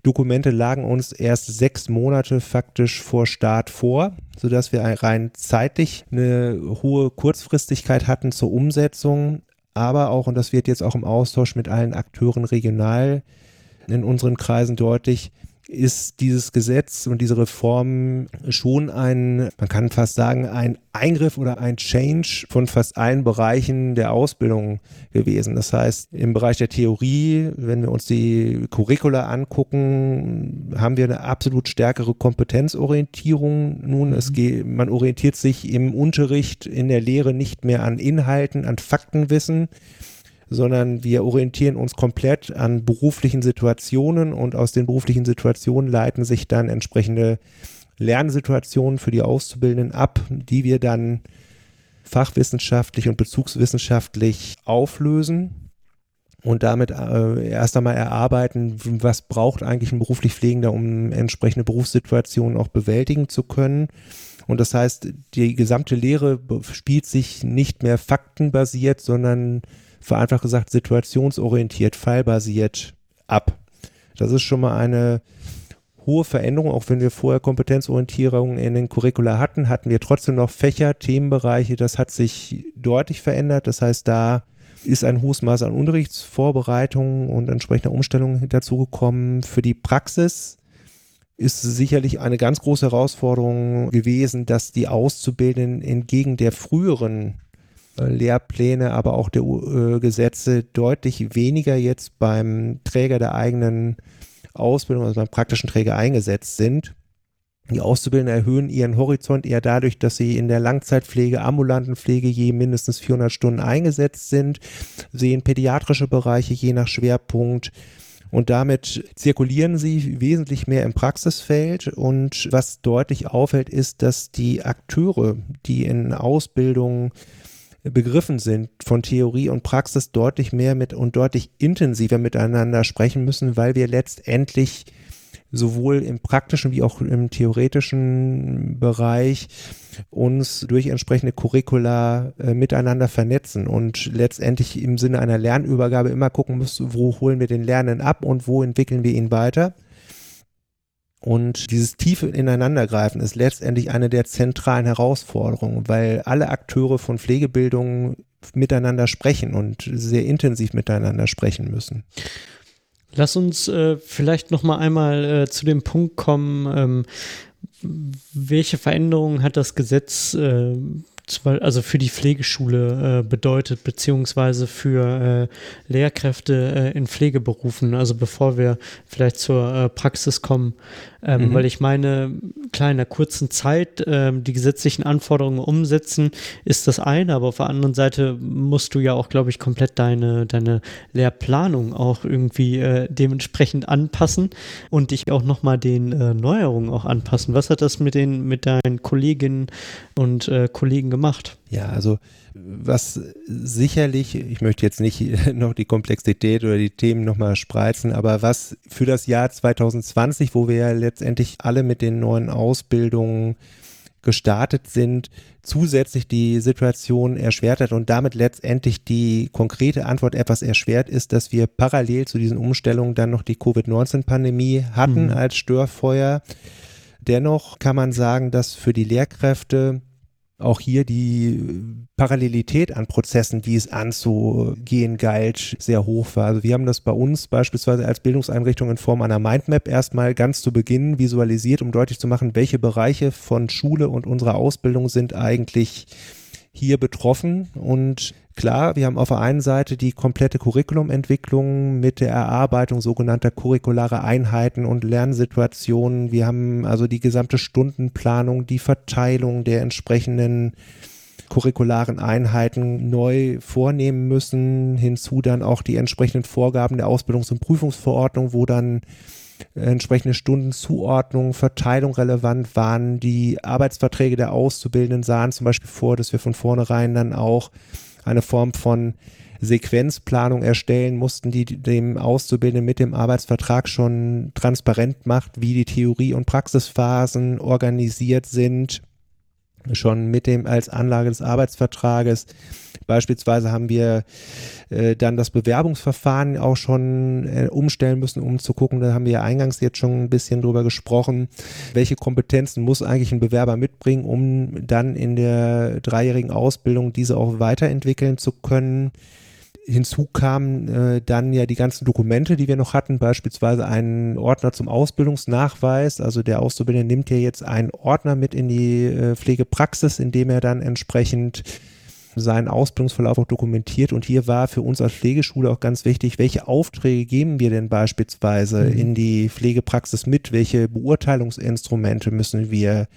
Dokumente lagen uns erst sechs Monate faktisch vor Start vor, sodass wir rein zeitlich eine hohe Kurzfristigkeit hatten zur Umsetzung, aber auch, und das wird jetzt auch im Austausch mit allen Akteuren regional in unseren Kreisen deutlich, ist dieses Gesetz und diese Reform schon ein, man kann fast sagen, ein Eingriff oder ein Change von fast allen Bereichen der Ausbildung gewesen. Das heißt, im Bereich der Theorie, wenn wir uns die Curricula angucken, haben wir eine absolut stärkere Kompetenzorientierung. Nun, es mhm. geht, man orientiert sich im Unterricht, in der Lehre nicht mehr an Inhalten, an Faktenwissen, sondern wir orientieren uns komplett an beruflichen Situationen und aus den beruflichen Situationen leiten sich dann entsprechende Lernsituationen für die Auszubildenden ab, die wir dann fachwissenschaftlich und bezugswissenschaftlich auflösen und damit äh, erst einmal erarbeiten, was braucht eigentlich ein beruflich Pflegender, um entsprechende Berufssituationen auch bewältigen zu können. Und das heißt, die gesamte Lehre spielt sich nicht mehr faktenbasiert, sondern vereinfacht gesagt situationsorientiert, fallbasiert ab. Das ist schon mal eine hohe Veränderung, auch wenn wir vorher Kompetenzorientierung in den Curricula hatten, hatten wir trotzdem noch Fächer, Themenbereiche, das hat sich deutlich verändert. Das heißt, da ist ein hohes Maß an Unterrichtsvorbereitung und entsprechender Umstellung dazugekommen. Für die Praxis ist sicherlich eine ganz große Herausforderung gewesen, dass die Auszubildenden entgegen der früheren Lehrpläne, aber auch der äh, Gesetze deutlich weniger jetzt beim Träger der eigenen Ausbildung, also beim praktischen Träger eingesetzt sind. Die Auszubildenden erhöhen ihren Horizont eher dadurch, dass sie in der Langzeitpflege, ambulanten Pflege je mindestens 400 Stunden eingesetzt sind, sehen pädiatrische Bereiche je nach Schwerpunkt und damit zirkulieren sie wesentlich mehr im Praxisfeld. Und was deutlich auffällt, ist, dass die Akteure, die in Ausbildung begriffen sind von Theorie und Praxis deutlich mehr mit und deutlich intensiver miteinander sprechen müssen, weil wir letztendlich sowohl im praktischen wie auch im theoretischen Bereich uns durch entsprechende Curricula äh, miteinander vernetzen und letztendlich im Sinne einer Lernübergabe immer gucken müssen, wo holen wir den Lernenden ab und wo entwickeln wir ihn weiter. Und dieses tiefe Ineinandergreifen ist letztendlich eine der zentralen Herausforderungen, weil alle Akteure von Pflegebildung miteinander sprechen und sehr intensiv miteinander sprechen müssen. Lass uns äh, vielleicht noch mal einmal äh, zu dem Punkt kommen, ähm, welche Veränderungen hat das Gesetz äh, also für die Pflegeschule äh, bedeutet, beziehungsweise für äh, Lehrkräfte äh, in Pflegeberufen. Also bevor wir vielleicht zur äh, Praxis kommen, ähm, mhm. weil ich meine, klar, in einer kurzen Zeit ähm, die gesetzlichen Anforderungen umsetzen, ist das eine, aber auf der anderen Seite musst du ja auch, glaube ich, komplett deine, deine Lehrplanung auch irgendwie äh, dementsprechend anpassen und dich auch nochmal den äh, Neuerungen auch anpassen. Was hat das mit den, mit deinen Kolleginnen und äh, Kollegen gemacht? Ja, also was sicherlich, ich möchte jetzt nicht noch die Komplexität oder die Themen nochmal spreizen, aber was für das Jahr 2020, wo wir ja letztendlich alle mit den neuen Ausbildungen gestartet sind, zusätzlich die Situation erschwert hat und damit letztendlich die konkrete Antwort etwas erschwert ist, dass wir parallel zu diesen Umstellungen dann noch die Covid-19-Pandemie hatten mhm. als Störfeuer. Dennoch kann man sagen, dass für die Lehrkräfte auch hier die Parallelität an Prozessen, die es anzugehen galt, sehr hoch war. Also wir haben das bei uns beispielsweise als Bildungseinrichtung in Form einer Mindmap erstmal ganz zu Beginn visualisiert, um deutlich zu machen, welche Bereiche von Schule und unserer Ausbildung sind eigentlich hier betroffen und Klar, wir haben auf der einen Seite die komplette Curriculumentwicklung mit der Erarbeitung sogenannter curriculare Einheiten und Lernsituationen. Wir haben also die gesamte Stundenplanung, die Verteilung der entsprechenden curricularen Einheiten neu vornehmen müssen. Hinzu dann auch die entsprechenden Vorgaben der Ausbildungs- und Prüfungsverordnung, wo dann entsprechende Stundenzuordnung, Verteilung relevant waren. Die Arbeitsverträge der Auszubildenden sahen zum Beispiel vor, dass wir von vornherein dann auch eine Form von Sequenzplanung erstellen mussten, die dem Auszubildenden mit dem Arbeitsvertrag schon transparent macht, wie die Theorie- und Praxisphasen organisiert sind, schon mit dem als Anlage des Arbeitsvertrages. Beispielsweise haben wir äh, dann das Bewerbungsverfahren auch schon äh, umstellen müssen, um zu gucken, da haben wir ja eingangs jetzt schon ein bisschen drüber gesprochen, welche Kompetenzen muss eigentlich ein Bewerber mitbringen, um dann in der dreijährigen Ausbildung diese auch weiterentwickeln zu können. Hinzu kamen äh, dann ja die ganzen Dokumente, die wir noch hatten, beispielsweise einen Ordner zum Ausbildungsnachweis. Also der Auszubildende nimmt ja jetzt einen Ordner mit in die äh, Pflegepraxis, in dem er dann entsprechend seinen Ausbildungsverlauf auch dokumentiert. Und hier war für uns als Pflegeschule auch ganz wichtig, welche Aufträge geben wir denn beispielsweise mhm. in die Pflegepraxis mit? Welche Beurteilungsinstrumente müssen wir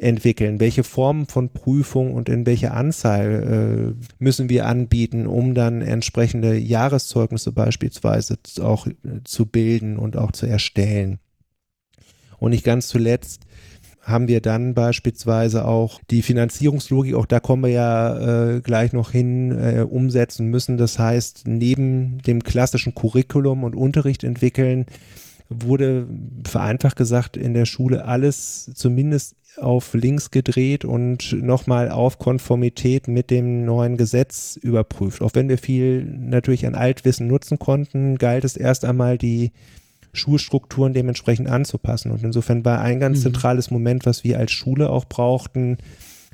entwickeln? Welche Formen von Prüfung und in welcher Anzahl äh, müssen wir anbieten, um dann entsprechende Jahreszeugnisse beispielsweise auch äh, zu bilden und auch zu erstellen? Und nicht ganz zuletzt haben wir dann beispielsweise auch die Finanzierungslogik, auch da kommen wir ja äh, gleich noch hin, äh, umsetzen müssen. Das heißt, neben dem klassischen Curriculum und Unterricht entwickeln, wurde vereinfacht gesagt in der Schule alles zumindest auf links gedreht und nochmal auf Konformität mit dem neuen Gesetz überprüft. Auch wenn wir viel natürlich an Altwissen nutzen konnten, galt es erst einmal die Schulstrukturen dementsprechend anzupassen. Und insofern war ein ganz mhm. zentrales Moment, was wir als Schule auch brauchten,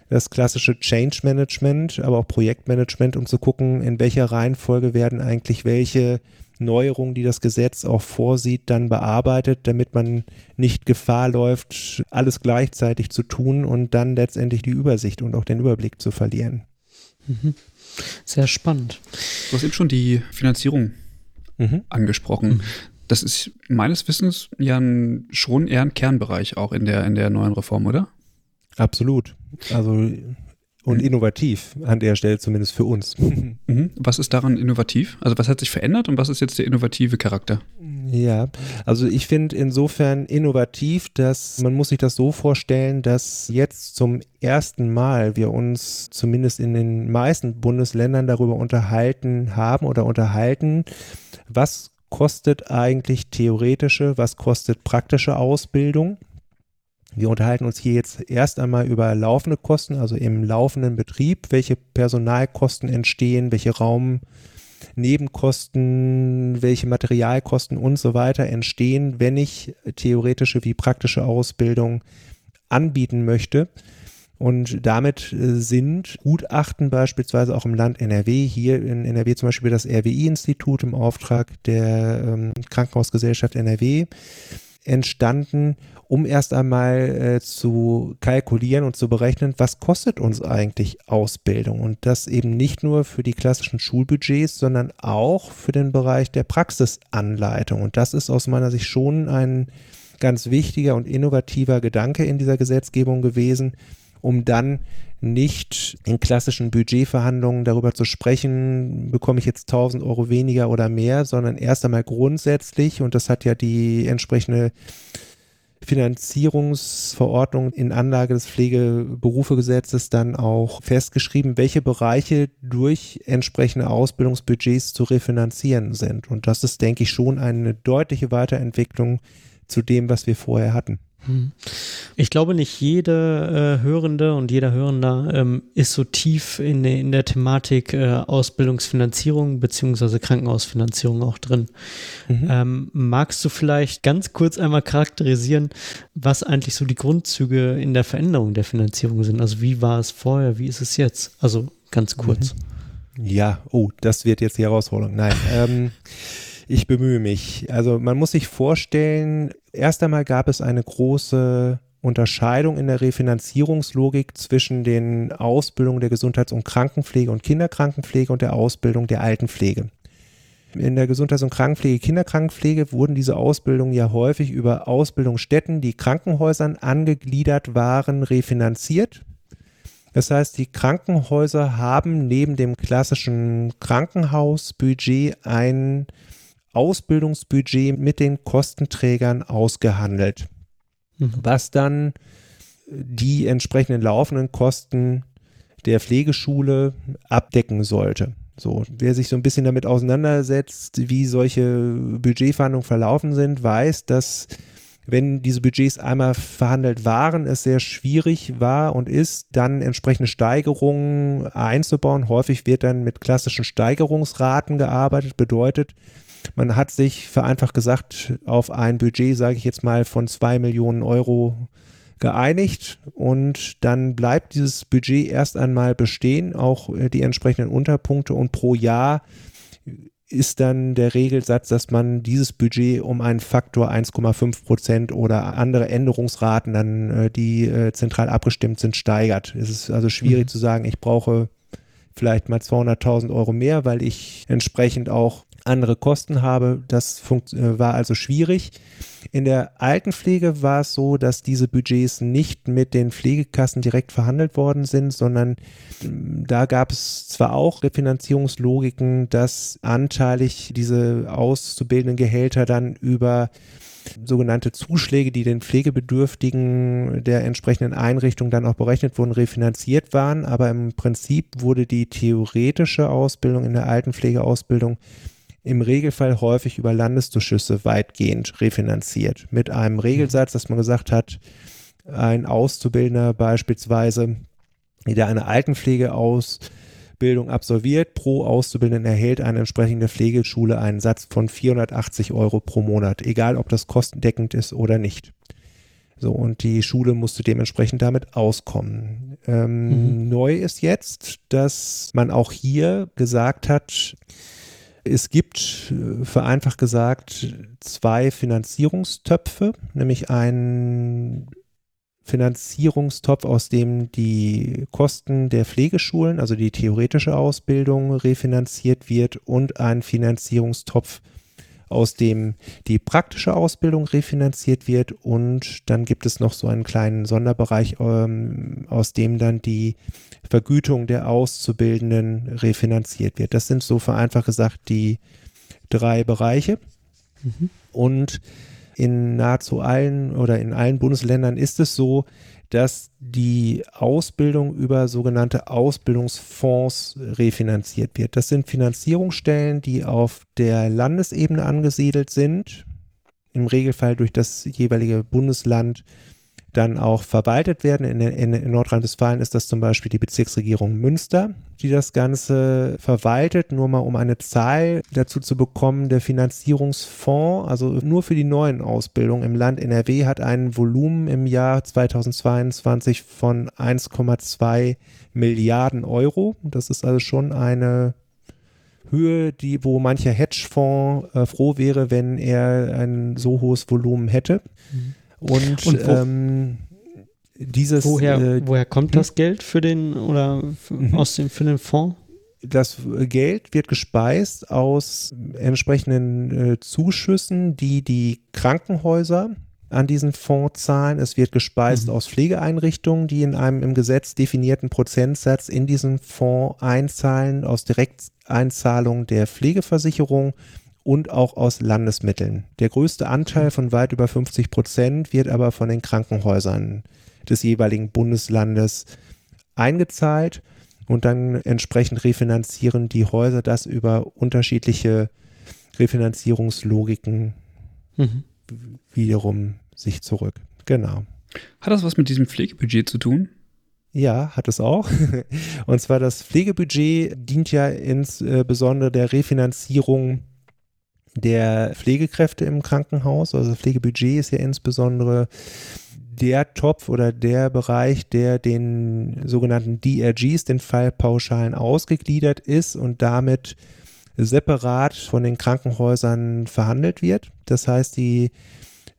das klassische Change Management, aber auch Projektmanagement, um zu gucken, in welcher Reihenfolge werden eigentlich welche Neuerungen, die das Gesetz auch vorsieht, dann bearbeitet, damit man nicht Gefahr läuft, alles gleichzeitig zu tun und dann letztendlich die Übersicht und auch den Überblick zu verlieren. Mhm. Sehr spannend. Du hast eben schon die Finanzierung mhm. angesprochen. Mhm. Das ist meines Wissens ja ein, schon eher ein Kernbereich auch in der, in der neuen Reform, oder? Absolut. Also und mhm. innovativ an der Stelle zumindest für uns. Mhm. Was ist daran innovativ? Also was hat sich verändert und was ist jetzt der innovative Charakter? Ja, also ich finde insofern innovativ, dass man muss sich das so vorstellen, dass jetzt zum ersten Mal wir uns zumindest in den meisten Bundesländern darüber unterhalten haben oder unterhalten, was kostet eigentlich theoretische, was kostet praktische Ausbildung. Wir unterhalten uns hier jetzt erst einmal über laufende Kosten, also im laufenden Betrieb, welche Personalkosten entstehen, welche Raumnebenkosten, welche Materialkosten und so weiter entstehen, wenn ich theoretische wie praktische Ausbildung anbieten möchte. Und damit äh, sind Gutachten beispielsweise auch im Land NRW, hier in NRW zum Beispiel das RWI-Institut im Auftrag der ähm, Krankenhausgesellschaft NRW entstanden, um erst einmal äh, zu kalkulieren und zu berechnen, was kostet uns eigentlich Ausbildung. Und das eben nicht nur für die klassischen Schulbudgets, sondern auch für den Bereich der Praxisanleitung. Und das ist aus meiner Sicht schon ein ganz wichtiger und innovativer Gedanke in dieser Gesetzgebung gewesen, um dann nicht in klassischen Budgetverhandlungen darüber zu sprechen, bekomme ich jetzt 1000 Euro weniger oder mehr, sondern erst einmal grundsätzlich, und das hat ja die entsprechende Finanzierungsverordnung in Anlage des Pflegeberufegesetzes dann auch festgeschrieben, welche Bereiche durch entsprechende Ausbildungsbudgets zu refinanzieren sind. Und das ist, denke ich, schon eine deutliche Weiterentwicklung zu dem, was wir vorher hatten. Ich glaube, nicht jede äh, Hörende und jeder Hörender ähm, ist so tief in, in der Thematik äh, Ausbildungsfinanzierung beziehungsweise Krankenhausfinanzierung auch drin. Mhm. Ähm, magst du vielleicht ganz kurz einmal charakterisieren, was eigentlich so die Grundzüge in der Veränderung der Finanzierung sind? Also wie war es vorher, wie ist es jetzt? Also ganz kurz. Mhm. Ja, oh, das wird jetzt die Herausforderung. Nein. ähm, ich bemühe mich. Also man muss sich vorstellen, erst einmal gab es eine große Unterscheidung in der Refinanzierungslogik zwischen den Ausbildungen der Gesundheits- und Krankenpflege und Kinderkrankenpflege und der Ausbildung der Altenpflege. In der Gesundheits- und Krankenpflege, Kinderkrankenpflege wurden diese Ausbildungen ja häufig über Ausbildungsstätten, die Krankenhäusern angegliedert waren, refinanziert. Das heißt, die Krankenhäuser haben neben dem klassischen Krankenhausbudget ein Ausbildungsbudget mit den Kostenträgern ausgehandelt, mhm. was dann die entsprechenden laufenden Kosten der Pflegeschule abdecken sollte. So, wer sich so ein bisschen damit auseinandersetzt, wie solche Budgetverhandlungen verlaufen sind, weiß, dass wenn diese Budgets einmal verhandelt waren, es sehr schwierig war und ist, dann entsprechende Steigerungen einzubauen. Häufig wird dann mit klassischen Steigerungsraten gearbeitet, bedeutet, man hat sich vereinfacht gesagt auf ein Budget, sage ich jetzt mal, von zwei Millionen Euro geeinigt und dann bleibt dieses Budget erst einmal bestehen, auch äh, die entsprechenden Unterpunkte und pro Jahr ist dann der Regelsatz, dass man dieses Budget um einen Faktor 1,5 Prozent oder andere Änderungsraten, dann äh, die äh, zentral abgestimmt sind, steigert. Es ist also schwierig mhm. zu sagen, ich brauche vielleicht mal 200.000 Euro mehr, weil ich entsprechend auch andere Kosten habe. Das äh, war also schwierig. In der Altenpflege war es so, dass diese Budgets nicht mit den Pflegekassen direkt verhandelt worden sind, sondern ähm, da gab es zwar auch Refinanzierungslogiken, dass anteilig diese auszubildenden Gehälter dann über sogenannte Zuschläge, die den Pflegebedürftigen der entsprechenden Einrichtung dann auch berechnet wurden, refinanziert waren. Aber im Prinzip wurde die theoretische Ausbildung in der Altenpflegeausbildung im Regelfall häufig über Landeszuschüsse weitgehend refinanziert. Mit einem Regelsatz, dass man gesagt hat, ein Auszubildender beispielsweise, der eine Altenpflegeausbildung absolviert, pro Auszubildenden erhält eine entsprechende Pflegeschule einen Satz von 480 Euro pro Monat, egal ob das kostendeckend ist oder nicht. So, und die Schule musste dementsprechend damit auskommen. Ähm, mhm. Neu ist jetzt, dass man auch hier gesagt hat, es gibt, äh, vereinfacht gesagt, zwei Finanzierungstöpfe, nämlich einen Finanzierungstopf, aus dem die Kosten der Pflegeschulen, also die theoretische Ausbildung, refinanziert wird und einen Finanzierungstopf aus dem die praktische Ausbildung refinanziert wird und dann gibt es noch so einen kleinen Sonderbereich, ähm, aus dem dann die Vergütung der Auszubildenden refinanziert wird. Das sind so vereinfacht gesagt die drei Bereiche. Mhm. Und in nahezu allen oder in allen Bundesländern ist es so, dass die Ausbildung über sogenannte Ausbildungsfonds refinanziert wird. Das sind Finanzierungsstellen, die auf der Landesebene angesiedelt sind, im Regelfall durch das jeweilige Bundesland dann auch verwaltet werden. In, in, in Nordrhein-Westfalen ist das zum Beispiel die Bezirksregierung Münster, die das Ganze verwaltet. Nur mal um eine Zahl dazu zu bekommen, der Finanzierungsfonds, also nur für die neuen Ausbildungen im Land NRW, hat ein Volumen im Jahr 2022 von 1,2 Milliarden Euro. Das ist also schon eine Höhe, die, wo mancher Hedgefonds äh, froh wäre, wenn er ein so hohes Volumen hätte. Mhm. Und, Und wo, ähm, dieses. Woher, äh, woher kommt hm? das Geld für den oder mhm. aus dem, für den Fonds? Das Geld wird gespeist aus entsprechenden äh, Zuschüssen, die die Krankenhäuser an diesen Fonds zahlen. Es wird gespeist mhm. aus Pflegeeinrichtungen, die in einem im Gesetz definierten Prozentsatz in diesen Fonds einzahlen, aus Direkteinzahlungen der Pflegeversicherung und auch aus Landesmitteln. Der größte Anteil von weit über 50 Prozent wird aber von den Krankenhäusern des jeweiligen Bundeslandes eingezahlt und dann entsprechend refinanzieren die Häuser das über unterschiedliche Refinanzierungslogiken mhm. wiederum sich zurück. Genau. Hat das was mit diesem Pflegebudget zu tun? Ja, hat es auch. Und zwar das Pflegebudget dient ja insbesondere der Refinanzierung der Pflegekräfte im Krankenhaus. Also Pflegebudget ist ja insbesondere der Topf oder der Bereich, der den sogenannten DRGs, den Fallpauschalen, ausgegliedert ist und damit separat von den Krankenhäusern verhandelt wird. Das heißt, die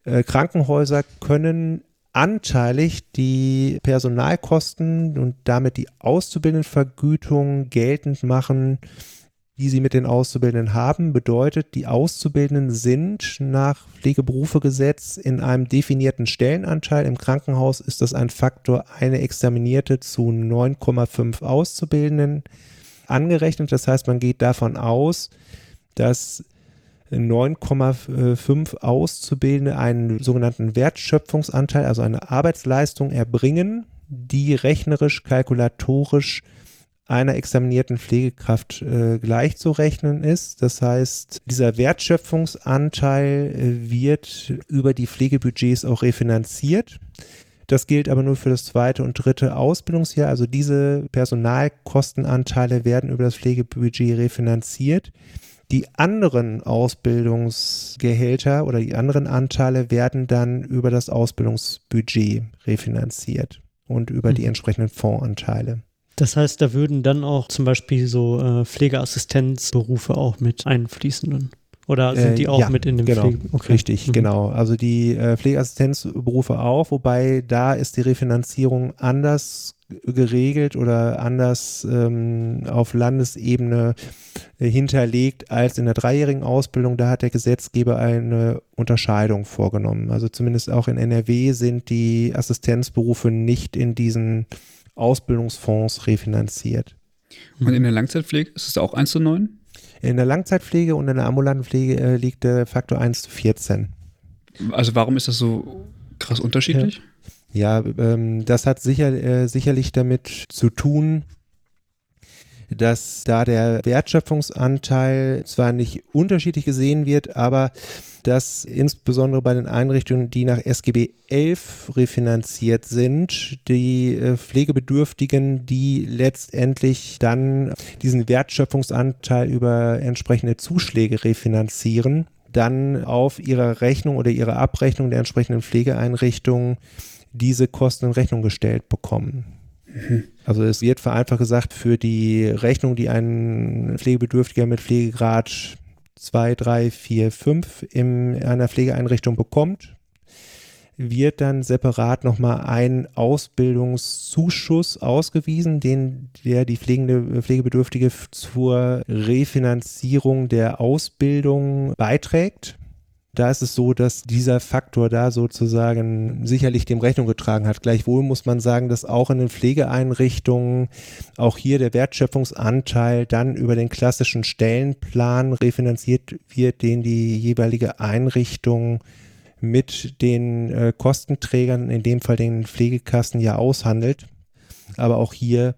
äh, Krankenhäuser können anteilig die Personalkosten und damit die Auszubildendenvergütung geltend machen die sie mit den Auszubildenden haben, bedeutet, die Auszubildenden sind nach Pflegeberufegesetz in einem definierten Stellenanteil. Im Krankenhaus ist das ein Faktor eine Examinierte zu 9,5 Auszubildenden angerechnet. Das heißt, man geht davon aus, dass 9,5 Auszubildende einen sogenannten Wertschöpfungsanteil, also eine Arbeitsleistung erbringen, die rechnerisch, kalkulatorisch einer examinierten Pflegekraft äh, gleichzurechnen ist. Das heißt, dieser Wertschöpfungsanteil äh, wird über die Pflegebudgets auch refinanziert. Das gilt aber nur für das zweite und dritte Ausbildungsjahr. Also diese Personalkostenanteile werden über das Pflegebudget refinanziert. Die anderen Ausbildungsgehälter oder die anderen Anteile werden dann über das Ausbildungsbudget refinanziert und über mhm. die entsprechenden Fondsanteile. Das heißt, da würden dann auch zum Beispiel so äh, Pflegeassistenzberufe auch mit einfließen dann. Oder sind die äh, auch ja, mit in dem genau, Pflege? Okay. Richtig, mhm. genau. Also die äh, Pflegeassistenzberufe auch, wobei da ist die Refinanzierung anders geregelt oder anders ähm, auf Landesebene äh, hinterlegt als in der dreijährigen Ausbildung. Da hat der Gesetzgeber eine Unterscheidung vorgenommen. Also zumindest auch in NRW sind die Assistenzberufe nicht in diesen Ausbildungsfonds refinanziert. Und in der Langzeitpflege ist es auch 1 zu 9? In der Langzeitpflege und in der ambulanten Pflege äh, liegt der Faktor 1 zu 14. Also warum ist das so krass unterschiedlich? Ja, ja ähm, das hat sicher, äh, sicherlich damit zu tun, dass da der Wertschöpfungsanteil zwar nicht unterschiedlich gesehen wird, aber dass insbesondere bei den Einrichtungen, die nach SGB 11 refinanziert sind, die äh, Pflegebedürftigen, die letztendlich dann diesen Wertschöpfungsanteil über entsprechende Zuschläge refinanzieren, dann auf ihrer Rechnung oder ihre Abrechnung der entsprechenden Pflegeeinrichtungen diese Kosten in Rechnung gestellt bekommen. Also es wird vereinfacht gesagt, für die Rechnung, die ein Pflegebedürftiger mit Pflegegrad 2, 3, 4, 5 in einer Pflegeeinrichtung bekommt, wird dann separat nochmal ein Ausbildungszuschuss ausgewiesen, den der die pflegende, Pflegebedürftige zur Refinanzierung der Ausbildung beiträgt. Da ist es so, dass dieser Faktor da sozusagen sicherlich dem Rechnung getragen hat. Gleichwohl muss man sagen, dass auch in den Pflegeeinrichtungen auch hier der Wertschöpfungsanteil dann über den klassischen Stellenplan refinanziert wird, den die jeweilige Einrichtung mit den äh, Kostenträgern, in dem Fall den Pflegekassen, ja aushandelt. Aber auch hier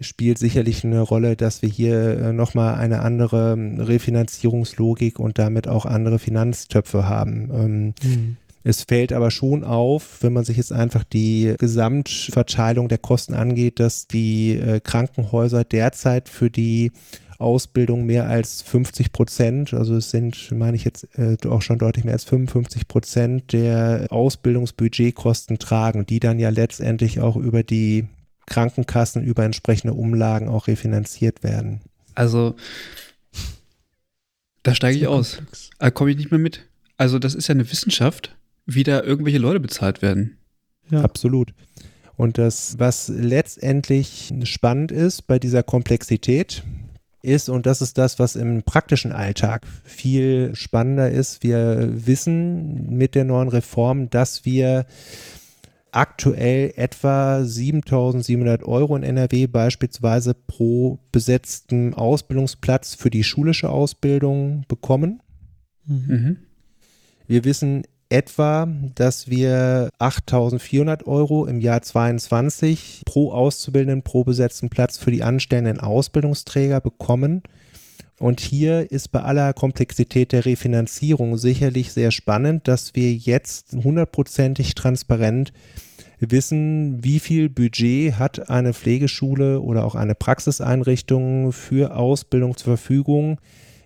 spielt sicherlich eine Rolle, dass wir hier äh, nochmal eine andere ähm, Refinanzierungslogik und damit auch andere Finanztöpfe haben. Ähm, mhm. Es fällt aber schon auf, wenn man sich jetzt einfach die Gesamtverteilung der Kosten angeht, dass die äh, Krankenhäuser derzeit für die Ausbildung mehr als 50 Prozent, also es sind, meine ich jetzt äh, auch schon deutlich mehr als 55 Prozent der Ausbildungsbudgetkosten tragen, die dann ja letztendlich auch über die Krankenkassen über entsprechende Umlagen auch refinanziert werden. Also, da steige ich aus. Da komme ich nicht mehr mit. Also, das ist ja eine Wissenschaft, wie da irgendwelche Leute bezahlt werden. Ja. Absolut. Und das, was letztendlich spannend ist bei dieser Komplexität, ist, und das ist das, was im praktischen Alltag viel spannender ist, wir wissen mit der neuen Reform, dass wir aktuell etwa 7700 Euro in NRW beispielsweise pro besetzten Ausbildungsplatz für die schulische Ausbildung bekommen. Mhm. Wir wissen etwa, dass wir 8400 Euro im Jahr 22 pro Auszubildenden pro besetzten Platz für die anstellenden Ausbildungsträger bekommen. Und hier ist bei aller Komplexität der Refinanzierung sicherlich sehr spannend, dass wir jetzt hundertprozentig transparent wissen, wie viel Budget hat eine Pflegeschule oder auch eine Praxiseinrichtung für Ausbildung zur Verfügung,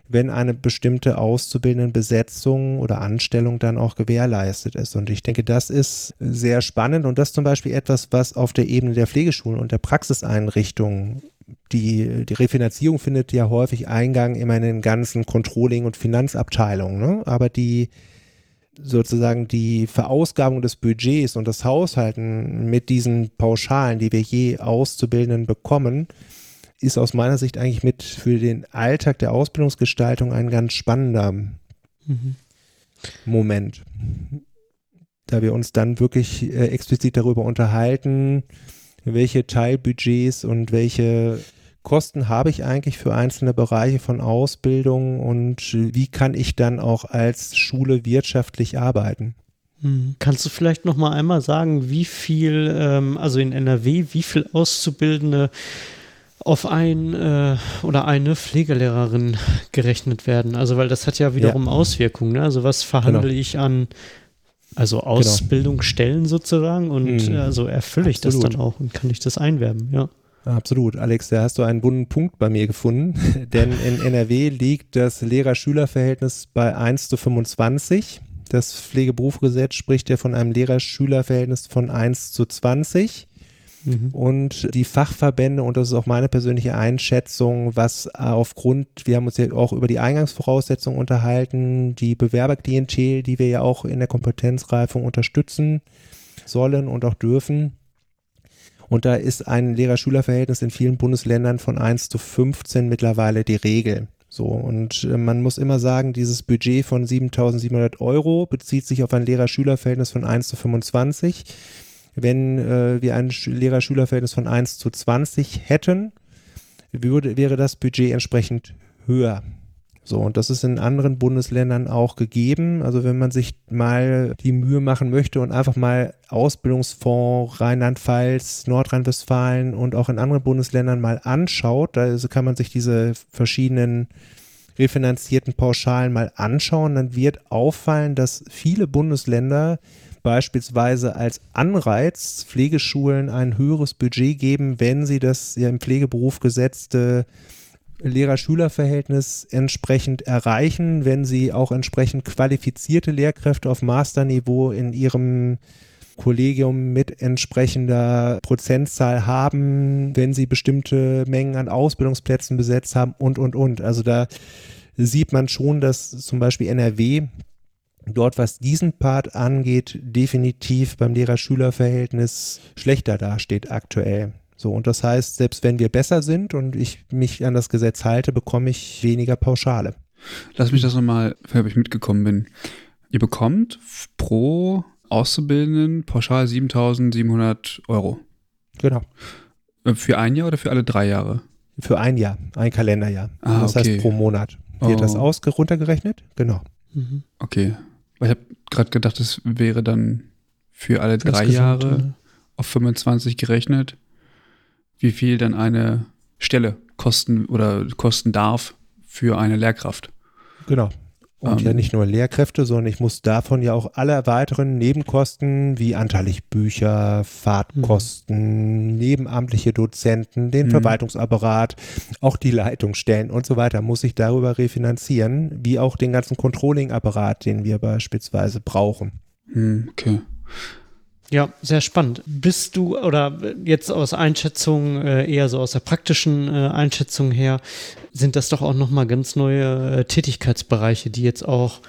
wenn eine bestimmte auszubildende Besetzung oder Anstellung dann auch gewährleistet ist. Und ich denke, das ist sehr spannend und das zum Beispiel etwas, was auf der Ebene der Pflegeschulen und der Praxiseinrichtungen die, die Refinanzierung findet ja häufig Eingang immer in den ganzen Controlling- und Finanzabteilungen. Ne? Aber die sozusagen die Verausgabung des Budgets und das Haushalten mit diesen Pauschalen, die wir je Auszubildenden bekommen, ist aus meiner Sicht eigentlich mit für den Alltag der Ausbildungsgestaltung ein ganz spannender mhm. Moment. Da wir uns dann wirklich äh, explizit darüber unterhalten, welche Teilbudgets und welche Kosten habe ich eigentlich für einzelne Bereiche von Ausbildung und wie kann ich dann auch als Schule wirtschaftlich arbeiten? Hm. Kannst du vielleicht noch mal einmal sagen, wie viel, ähm, also in NRW, wie viel Auszubildende auf ein äh, oder eine Pflegelehrerin gerechnet werden? Also, weil das hat ja wiederum ja. Auswirkungen. Ne? Also, was verhandle genau. ich an, also genau. Ausbildungsstellen sozusagen und mhm. also erfülle ich Absolut. das dann auch und kann ich das einwerben? Ja. Absolut, Alex, da hast du einen wunden Punkt bei mir gefunden, denn in NRW liegt das Lehrer-Schüler-Verhältnis bei 1 zu 25. Das Pflegeberufgesetz spricht ja von einem Lehrer-Schüler-Verhältnis von 1 zu 20. Mhm. Und die Fachverbände, und das ist auch meine persönliche Einschätzung, was aufgrund, wir haben uns ja auch über die Eingangsvoraussetzungen unterhalten, die Bewerberklientel, die wir ja auch in der Kompetenzreifung unterstützen sollen und auch dürfen. Und da ist ein Lehrer-Schüler-Verhältnis in vielen Bundesländern von 1 zu 15 mittlerweile die Regel. So, und äh, man muss immer sagen, dieses Budget von 7700 Euro bezieht sich auf ein Lehrer-Schüler-Verhältnis von 1 zu 25. Wenn äh, wir ein Lehrer-Schüler-Verhältnis von 1 zu 20 hätten, würde, wäre das Budget entsprechend höher. So, und das ist in anderen Bundesländern auch gegeben. Also wenn man sich mal die Mühe machen möchte und einfach mal Ausbildungsfonds Rheinland-Pfalz, Nordrhein-Westfalen und auch in anderen Bundesländern mal anschaut, da kann man sich diese verschiedenen refinanzierten Pauschalen mal anschauen, dann wird auffallen, dass viele Bundesländer beispielsweise als Anreiz Pflegeschulen ein höheres Budget geben, wenn sie das ja im Pflegeberuf gesetzte Lehrer-Schüler-Verhältnis entsprechend erreichen, wenn sie auch entsprechend qualifizierte Lehrkräfte auf Masterniveau in ihrem Kollegium mit entsprechender Prozentzahl haben, wenn sie bestimmte Mengen an Ausbildungsplätzen besetzt haben und, und, und. Also da sieht man schon, dass zum Beispiel NRW dort, was diesen Part angeht, definitiv beim Lehrer-Schüler-Verhältnis schlechter dasteht aktuell. So, und das heißt, selbst wenn wir besser sind und ich mich an das Gesetz halte, bekomme ich weniger Pauschale. Lass mich das nochmal, ob ich mitgekommen bin. Ihr bekommt pro Auszubildenden pauschal 7700 Euro. Genau. Äh, für ein Jahr oder für alle drei Jahre? Für ein Jahr, ein Kalenderjahr. Ah, das okay. heißt pro Monat. Wird oh. das aus runtergerechnet? Genau. Mhm. Okay. Ich habe gerade gedacht, das wäre dann für alle drei Jahre auf 25 gerechnet wie viel dann eine Stelle kosten oder kosten darf für eine Lehrkraft. Genau. Und ähm, ja nicht nur Lehrkräfte, sondern ich muss davon ja auch alle weiteren Nebenkosten wie anteilig Bücher, Fahrtkosten, mhm. nebenamtliche Dozenten, den mhm. Verwaltungsapparat, auch die Leitungsstellen und so weiter muss ich darüber refinanzieren, wie auch den ganzen Controlling-Apparat, den wir beispielsweise brauchen. Mhm, okay. Ja, sehr spannend. Bist du, oder jetzt aus Einschätzung, äh, eher so aus der praktischen äh, Einschätzung her, sind das doch auch nochmal ganz neue äh, Tätigkeitsbereiche, die jetzt auch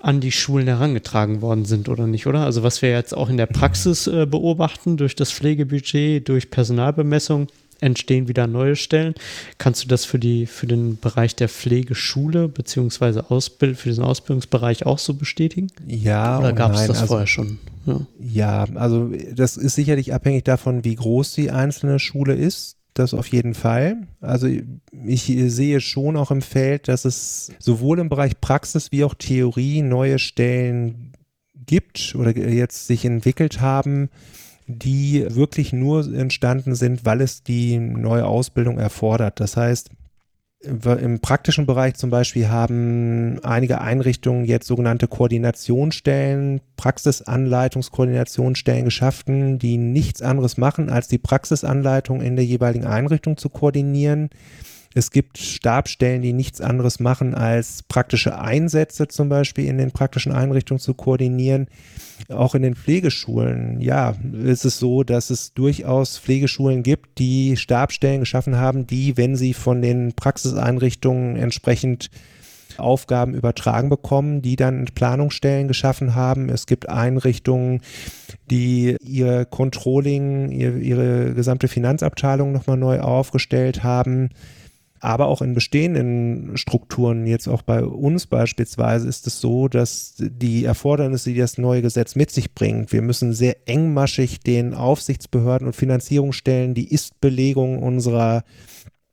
an die Schulen herangetragen worden sind, oder nicht, oder? Also was wir jetzt auch in der Praxis beobachten, durch das Pflegebudget, durch Personalbemessung, entstehen wieder neue Stellen. Kannst du das für, die, für den Bereich der Pflegeschule beziehungsweise Ausbild, für diesen Ausbildungsbereich auch so bestätigen? Ja. Oder gab es das also, vorher schon? Ja. ja, also das ist sicherlich abhängig davon, wie groß die einzelne Schule ist. Das auf jeden Fall. Also ich sehe schon auch im Feld, dass es sowohl im Bereich Praxis wie auch Theorie neue Stellen gibt oder jetzt sich entwickelt haben, die wirklich nur entstanden sind, weil es die neue Ausbildung erfordert. Das heißt, im praktischen Bereich zum Beispiel haben einige Einrichtungen jetzt sogenannte Koordinationsstellen, Praxisanleitungskoordinationsstellen geschaffen, die nichts anderes machen, als die Praxisanleitung in der jeweiligen Einrichtung zu koordinieren. Es gibt Stabstellen, die nichts anderes machen, als praktische Einsätze zum Beispiel in den praktischen Einrichtungen zu koordinieren. Auch in den Pflegeschulen, ja, ist es so, dass es durchaus Pflegeschulen gibt, die Stabstellen geschaffen haben, die, wenn sie von den Praxiseinrichtungen entsprechend Aufgaben übertragen bekommen, die dann Planungsstellen geschaffen haben. Es gibt Einrichtungen, die ihr Controlling, ihr, ihre gesamte Finanzabteilung nochmal neu aufgestellt haben aber auch in bestehenden Strukturen, jetzt auch bei uns beispielsweise, ist es so, dass die Erfordernisse, die das neue Gesetz mit sich bringt, wir müssen sehr engmaschig den Aufsichtsbehörden und Finanzierungsstellen die Istbelegung unserer äh,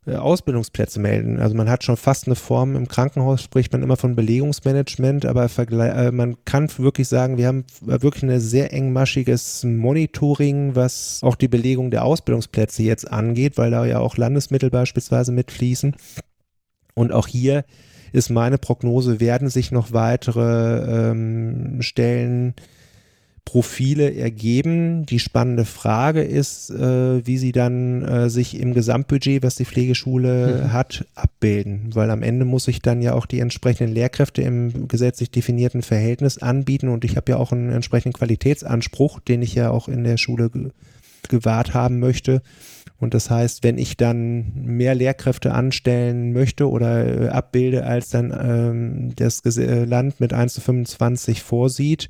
Ausbildungsplätze melden. Also man hat schon fast eine Form, im Krankenhaus spricht man immer von Belegungsmanagement, aber äh, man kann wirklich sagen, wir haben wirklich ein sehr engmaschiges Monitoring, was auch die Belegung der Ausbildungsplätze jetzt angeht, weil da ja auch Landesmittel beispielsweise mitfließen. Und auch hier ist meine Prognose, werden sich noch weitere ähm, Stellen Profile ergeben. Die spannende Frage ist, äh, wie sie dann äh, sich im Gesamtbudget, was die Pflegeschule mhm. hat, abbilden. Weil am Ende muss ich dann ja auch die entsprechenden Lehrkräfte im gesetzlich definierten Verhältnis anbieten und ich habe ja auch einen entsprechenden Qualitätsanspruch, den ich ja auch in der Schule ge gewahrt haben möchte. Und das heißt, wenn ich dann mehr Lehrkräfte anstellen möchte oder äh, abbilde, als dann ähm, das Land mit 1 zu 25 vorsieht,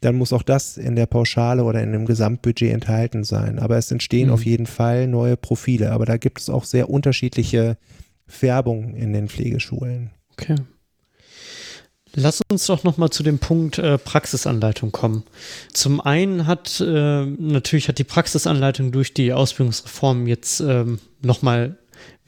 dann muss auch das in der Pauschale oder in dem Gesamtbudget enthalten sein. Aber es entstehen mhm. auf jeden Fall neue Profile. Aber da gibt es auch sehr unterschiedliche Färbungen in den Pflegeschulen. Okay. Lass uns doch nochmal zu dem Punkt äh, Praxisanleitung kommen. Zum einen hat äh, natürlich hat die Praxisanleitung durch die Ausbildungsreform jetzt ähm, nochmal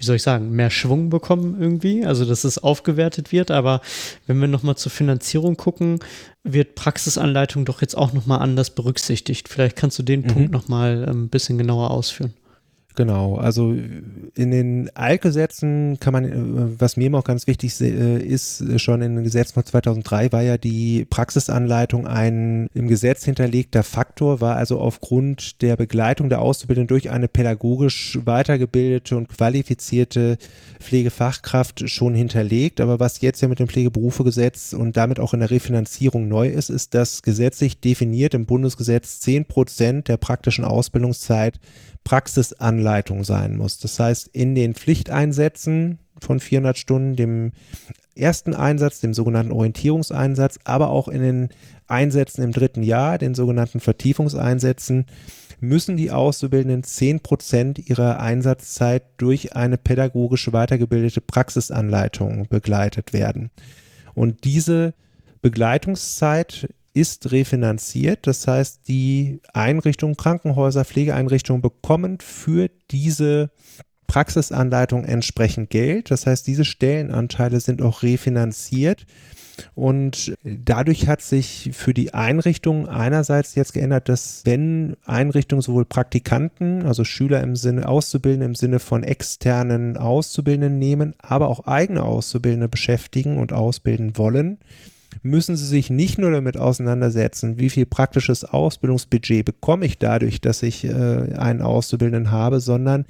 wie soll ich sagen, mehr Schwung bekommen irgendwie, also dass es aufgewertet wird. Aber wenn wir nochmal zur Finanzierung gucken, wird Praxisanleitung doch jetzt auch nochmal anders berücksichtigt. Vielleicht kannst du den mhm. Punkt nochmal ein ähm, bisschen genauer ausführen. Genau, also in den Altgesetzen kann man, äh, was mir immer auch ganz wichtig äh, ist, schon in den Gesetzen von 2003 war ja die Praxisanleitung ein im Gesetz hinterlegter Faktor, war also aufgrund der Begleitung der Auszubildenden durch eine pädagogisch weitergebildete und qualifizierte Pflegefachkraft schon hinterlegt. Aber was jetzt ja mit dem Pflegeberufegesetz und damit auch in der Refinanzierung neu ist, ist, dass gesetzlich definiert im Bundesgesetz 10 Prozent der praktischen Ausbildungszeit Praxisanleitung sein muss. Das heißt, in den Pflichteinsätzen von 400 Stunden, dem ersten Einsatz, dem sogenannten Orientierungseinsatz, aber auch in den Einsätzen im dritten Jahr, den sogenannten Vertiefungseinsätzen, müssen die Auszubildenden 10 Prozent ihrer Einsatzzeit durch eine pädagogische weitergebildete Praxisanleitung begleitet werden. Und diese Begleitungszeit ist refinanziert. Das heißt, die Einrichtungen, Krankenhäuser, Pflegeeinrichtungen bekommen für diese Praxisanleitung entsprechend Geld. Das heißt, diese Stellenanteile sind auch refinanziert. Und dadurch hat sich für die Einrichtung einerseits jetzt geändert, dass wenn Einrichtungen sowohl Praktikanten, also Schüler im Sinne Auszubildende im Sinne von externen Auszubildenden nehmen, aber auch eigene Auszubildende beschäftigen und ausbilden wollen, müssen sie sich nicht nur damit auseinandersetzen, wie viel praktisches Ausbildungsbudget bekomme ich dadurch, dass ich äh, einen Auszubildenden habe, sondern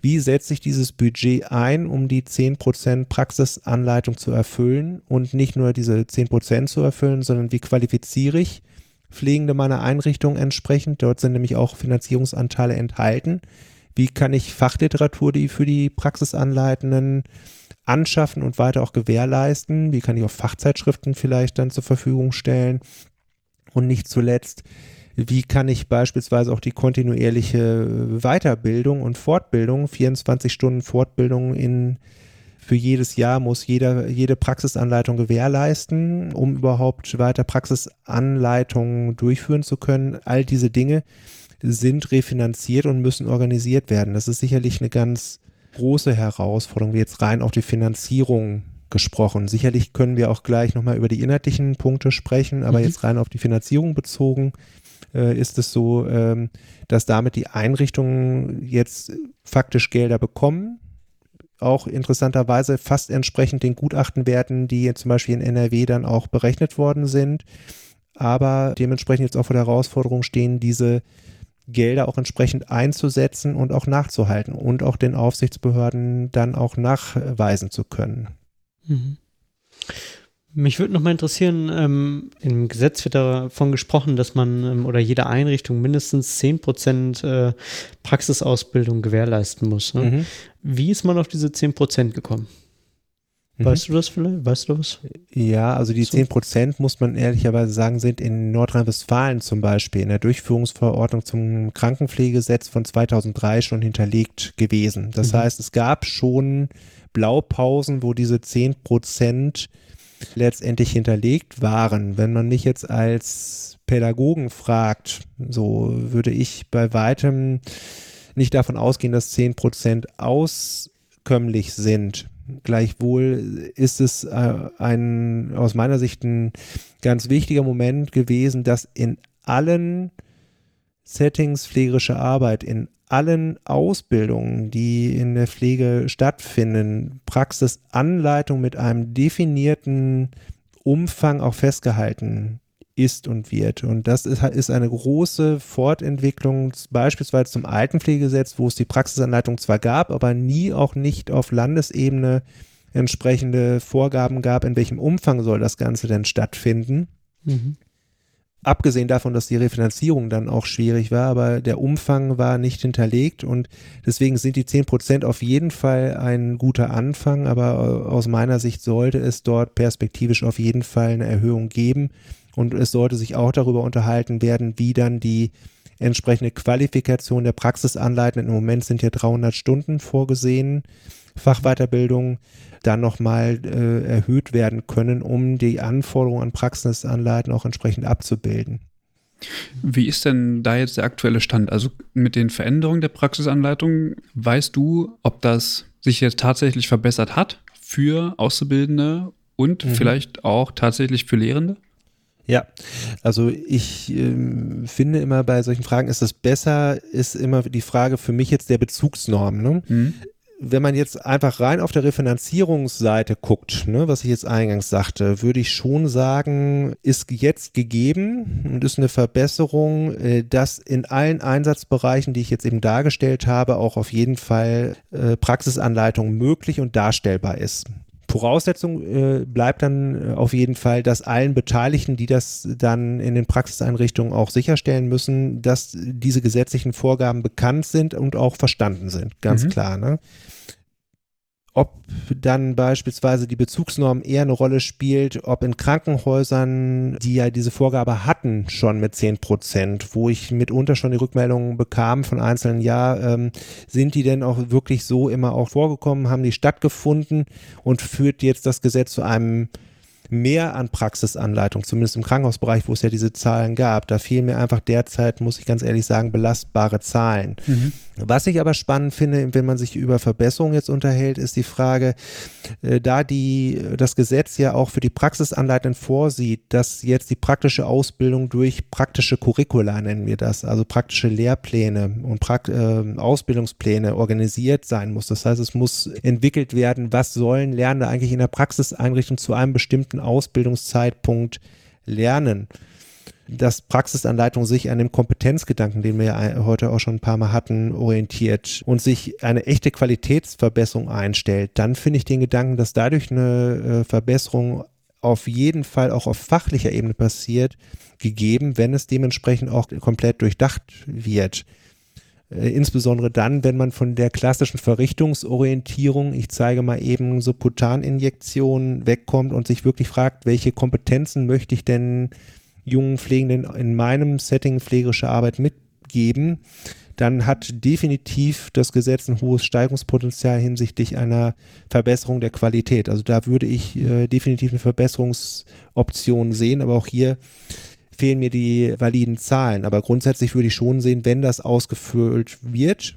wie setze ich dieses Budget ein, um die 10% Praxisanleitung zu erfüllen und nicht nur diese 10% zu erfüllen, sondern wie qualifiziere ich Pflegende meiner Einrichtung entsprechend. Dort sind nämlich auch Finanzierungsanteile enthalten. Wie kann ich Fachliteratur, die für die Praxisanleitenden anschaffen und weiter auch gewährleisten? Wie kann ich auch Fachzeitschriften vielleicht dann zur Verfügung stellen? Und nicht zuletzt, wie kann ich beispielsweise auch die kontinuierliche Weiterbildung und Fortbildung, 24 Stunden Fortbildung in für jedes Jahr muss jeder, jede Praxisanleitung gewährleisten, um überhaupt weiter Praxisanleitungen durchführen zu können. All diese Dinge sind refinanziert und müssen organisiert werden. Das ist sicherlich eine ganz große Herausforderung, wie jetzt rein auf die Finanzierung gesprochen. Sicherlich können wir auch gleich nochmal über die inhaltlichen Punkte sprechen, aber mhm. jetzt rein auf die Finanzierung bezogen äh, ist es so, ähm, dass damit die Einrichtungen jetzt faktisch Gelder bekommen, auch interessanterweise fast entsprechend den Gutachtenwerten, die jetzt zum Beispiel in NRW dann auch berechnet worden sind, aber dementsprechend jetzt auch vor der Herausforderung stehen, diese Gelder auch entsprechend einzusetzen und auch nachzuhalten und auch den Aufsichtsbehörden dann auch nachweisen zu können. Mhm. Mich würde nochmal interessieren, ähm, im Gesetz wird davon gesprochen, dass man ähm, oder jede Einrichtung mindestens 10% äh, Praxisausbildung gewährleisten muss. Ne? Mhm. Wie ist man auf diese 10% gekommen? Mhm. Weißt mhm. du das vielleicht? Weißt du was? Ja, also die so. 10 Prozent, muss man ehrlicherweise sagen, sind in Nordrhein-Westfalen zum Beispiel in der Durchführungsverordnung zum Krankenpflegegesetz von 2003 schon hinterlegt gewesen. Das mhm. heißt, es gab schon Blaupausen, wo diese 10 Prozent letztendlich hinterlegt waren. Wenn man mich jetzt als Pädagogen fragt, so würde ich bei weitem nicht davon ausgehen, dass 10 Prozent aus bekömmlich sind. Gleichwohl ist es äh, ein, aus meiner Sicht ein ganz wichtiger Moment gewesen, dass in allen Settings pflegerische Arbeit, in allen Ausbildungen, die in der Pflege stattfinden, Praxisanleitung mit einem definierten Umfang auch festgehalten ist und wird. Und das ist, ist eine große Fortentwicklung, beispielsweise zum Altenpflegegesetz, wo es die Praxisanleitung zwar gab, aber nie auch nicht auf Landesebene entsprechende Vorgaben gab, in welchem Umfang soll das Ganze denn stattfinden. Mhm. Abgesehen davon, dass die Refinanzierung dann auch schwierig war, aber der Umfang war nicht hinterlegt und deswegen sind die 10 Prozent auf jeden Fall ein guter Anfang, aber aus meiner Sicht sollte es dort perspektivisch auf jeden Fall eine Erhöhung geben und es sollte sich auch darüber unterhalten werden, wie dann die entsprechende Qualifikation der Praxisanleitenden, im Moment sind ja 300 Stunden vorgesehen, Fachweiterbildung, dann nochmal äh, erhöht werden können, um die Anforderungen an Praxisanleiten auch entsprechend abzubilden. Wie ist denn da jetzt der aktuelle Stand? Also mit den Veränderungen der Praxisanleitung, weißt du, ob das sich jetzt tatsächlich verbessert hat für Auszubildende und mhm. vielleicht auch tatsächlich für Lehrende? Ja, also ich ähm, finde immer bei solchen Fragen ist es besser, ist immer die Frage für mich jetzt der Bezugsnorm. Ne? Mhm. Wenn man jetzt einfach rein auf der Refinanzierungsseite guckt, ne, was ich jetzt eingangs sagte, würde ich schon sagen, ist jetzt gegeben und ist eine Verbesserung, äh, dass in allen Einsatzbereichen, die ich jetzt eben dargestellt habe, auch auf jeden Fall äh, Praxisanleitung möglich und darstellbar ist. Voraussetzung äh, bleibt dann äh, auf jeden Fall, dass allen Beteiligten, die das dann in den Praxiseinrichtungen auch sicherstellen müssen, dass diese gesetzlichen Vorgaben bekannt sind und auch verstanden sind. Ganz mhm. klar. Ne? Ob dann beispielsweise die Bezugsnorm eher eine Rolle spielt, ob in Krankenhäusern, die ja diese Vorgabe hatten, schon mit 10 Prozent, wo ich mitunter schon die Rückmeldungen bekam von einzelnen, ja, ähm, sind die denn auch wirklich so immer auch vorgekommen, haben die stattgefunden und führt jetzt das Gesetz zu einem mehr an Praxisanleitung, zumindest im Krankenhausbereich, wo es ja diese Zahlen gab. Da fehlen mir einfach derzeit, muss ich ganz ehrlich sagen, belastbare Zahlen. Mhm. Was ich aber spannend finde, wenn man sich über Verbesserungen jetzt unterhält, ist die Frage, äh, da die, das Gesetz ja auch für die Praxisanleitenden vorsieht, dass jetzt die praktische Ausbildung durch praktische Curricula, nennen wir das, also praktische Lehrpläne und Prakt äh, Ausbildungspläne organisiert sein muss. Das heißt, es muss entwickelt werden, was sollen Lernende eigentlich in der Praxiseinrichtung zu einem bestimmten Ausbildungszeitpunkt lernen dass Praxisanleitung sich an dem Kompetenzgedanken, den wir ja heute auch schon ein paar Mal hatten, orientiert und sich eine echte Qualitätsverbesserung einstellt, dann finde ich den Gedanken, dass dadurch eine äh, Verbesserung auf jeden Fall auch auf fachlicher Ebene passiert, gegeben, wenn es dementsprechend auch komplett durchdacht wird. Äh, insbesondere dann, wenn man von der klassischen Verrichtungsorientierung, ich zeige mal eben Subkutaninjektionen, wegkommt und sich wirklich fragt, welche Kompetenzen möchte ich denn jungen Pflegenden in meinem Setting pflegerische Arbeit mitgeben, dann hat definitiv das Gesetz ein hohes Steigungspotenzial hinsichtlich einer Verbesserung der Qualität. Also da würde ich äh, definitiv eine Verbesserungsoption sehen, aber auch hier fehlen mir die validen Zahlen. Aber grundsätzlich würde ich schon sehen, wenn das ausgefüllt wird,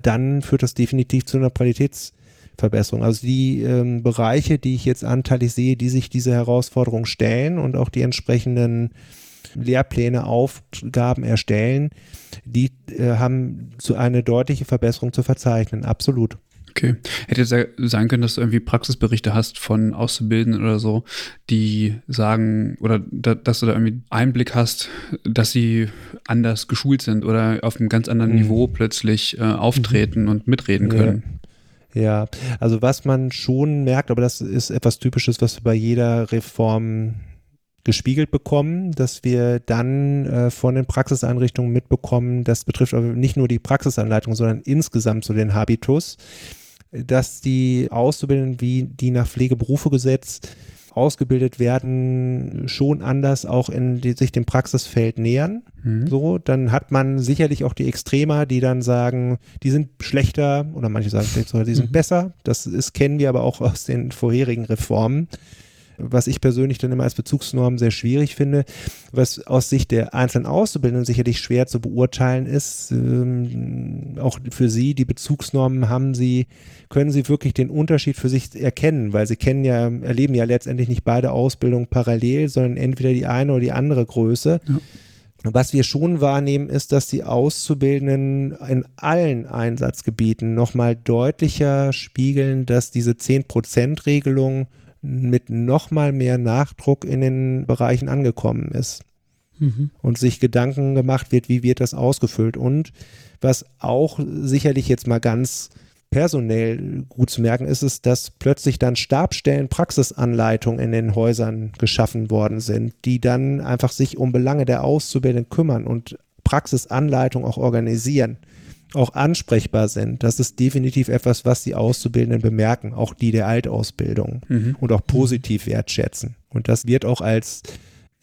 dann führt das definitiv zu einer Qualitätsverbesserung. Also die ähm, Bereiche, die ich jetzt anteilig sehe, die sich diese Herausforderung stellen und auch die entsprechenden Lehrpläne, Aufgaben erstellen, die äh, haben zu eine deutliche Verbesserung zu verzeichnen. Absolut. Okay. Hätte jetzt sein können, dass du irgendwie Praxisberichte hast von Auszubildenden oder so, die sagen, oder da, dass du da irgendwie Einblick hast, dass sie anders geschult sind oder auf einem ganz anderen mhm. Niveau plötzlich äh, auftreten mhm. und mitreden können. Ja. ja, also was man schon merkt, aber das ist etwas Typisches, was wir bei jeder Reform gespiegelt bekommen, dass wir dann äh, von den Praxiseinrichtungen mitbekommen, das betrifft aber nicht nur die Praxisanleitung, sondern insgesamt so den Habitus, dass die Auszubildenden, wie die nach Pflegeberufegesetz ausgebildet werden, schon anders auch in die, sich dem Praxisfeld nähern. Mhm. So, dann hat man sicherlich auch die Extremer, die dann sagen, die sind schlechter oder manche sagen, die sind mhm. besser. Das ist, kennen wir aber auch aus den vorherigen Reformen. Was ich persönlich dann immer als Bezugsnorm sehr schwierig finde. Was aus Sicht der einzelnen Auszubildenden sicherlich schwer zu beurteilen ist, ähm, auch für Sie, die Bezugsnormen haben Sie, können Sie wirklich den Unterschied für sich erkennen, weil Sie kennen ja, erleben ja letztendlich nicht beide Ausbildungen parallel, sondern entweder die eine oder die andere Größe. Ja. Was wir schon wahrnehmen, ist, dass die Auszubildenden in allen Einsatzgebieten nochmal deutlicher spiegeln, dass diese 10%-Regelung mit nochmal mehr Nachdruck in den Bereichen angekommen ist. Mhm. Und sich Gedanken gemacht wird, wie wird das ausgefüllt. Und was auch sicherlich jetzt mal ganz personell gut zu merken ist es, dass plötzlich dann Stabstellen Praxisanleitungen in den Häusern geschaffen worden sind, die dann einfach sich um Belange der Auszubildenden kümmern und Praxisanleitung auch organisieren, auch ansprechbar sind. Das ist definitiv etwas, was die Auszubildenden bemerken, auch die der Altausbildung mhm. und auch positiv wertschätzen. Und das wird auch als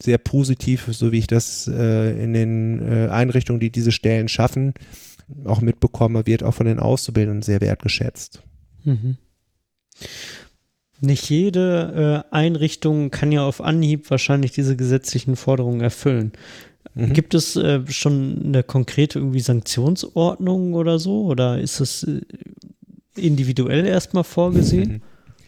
sehr positiv, so wie ich das äh, in den äh, Einrichtungen, die diese Stellen schaffen, auch mitbekomme, wird auch von den Auszubildenden sehr wertgeschätzt. Mhm. Nicht jede äh, Einrichtung kann ja auf Anhieb wahrscheinlich diese gesetzlichen Forderungen erfüllen. Mhm. Gibt es äh, schon eine konkrete irgendwie Sanktionsordnung oder so? Oder ist es äh, individuell erstmal vorgesehen? Mhm.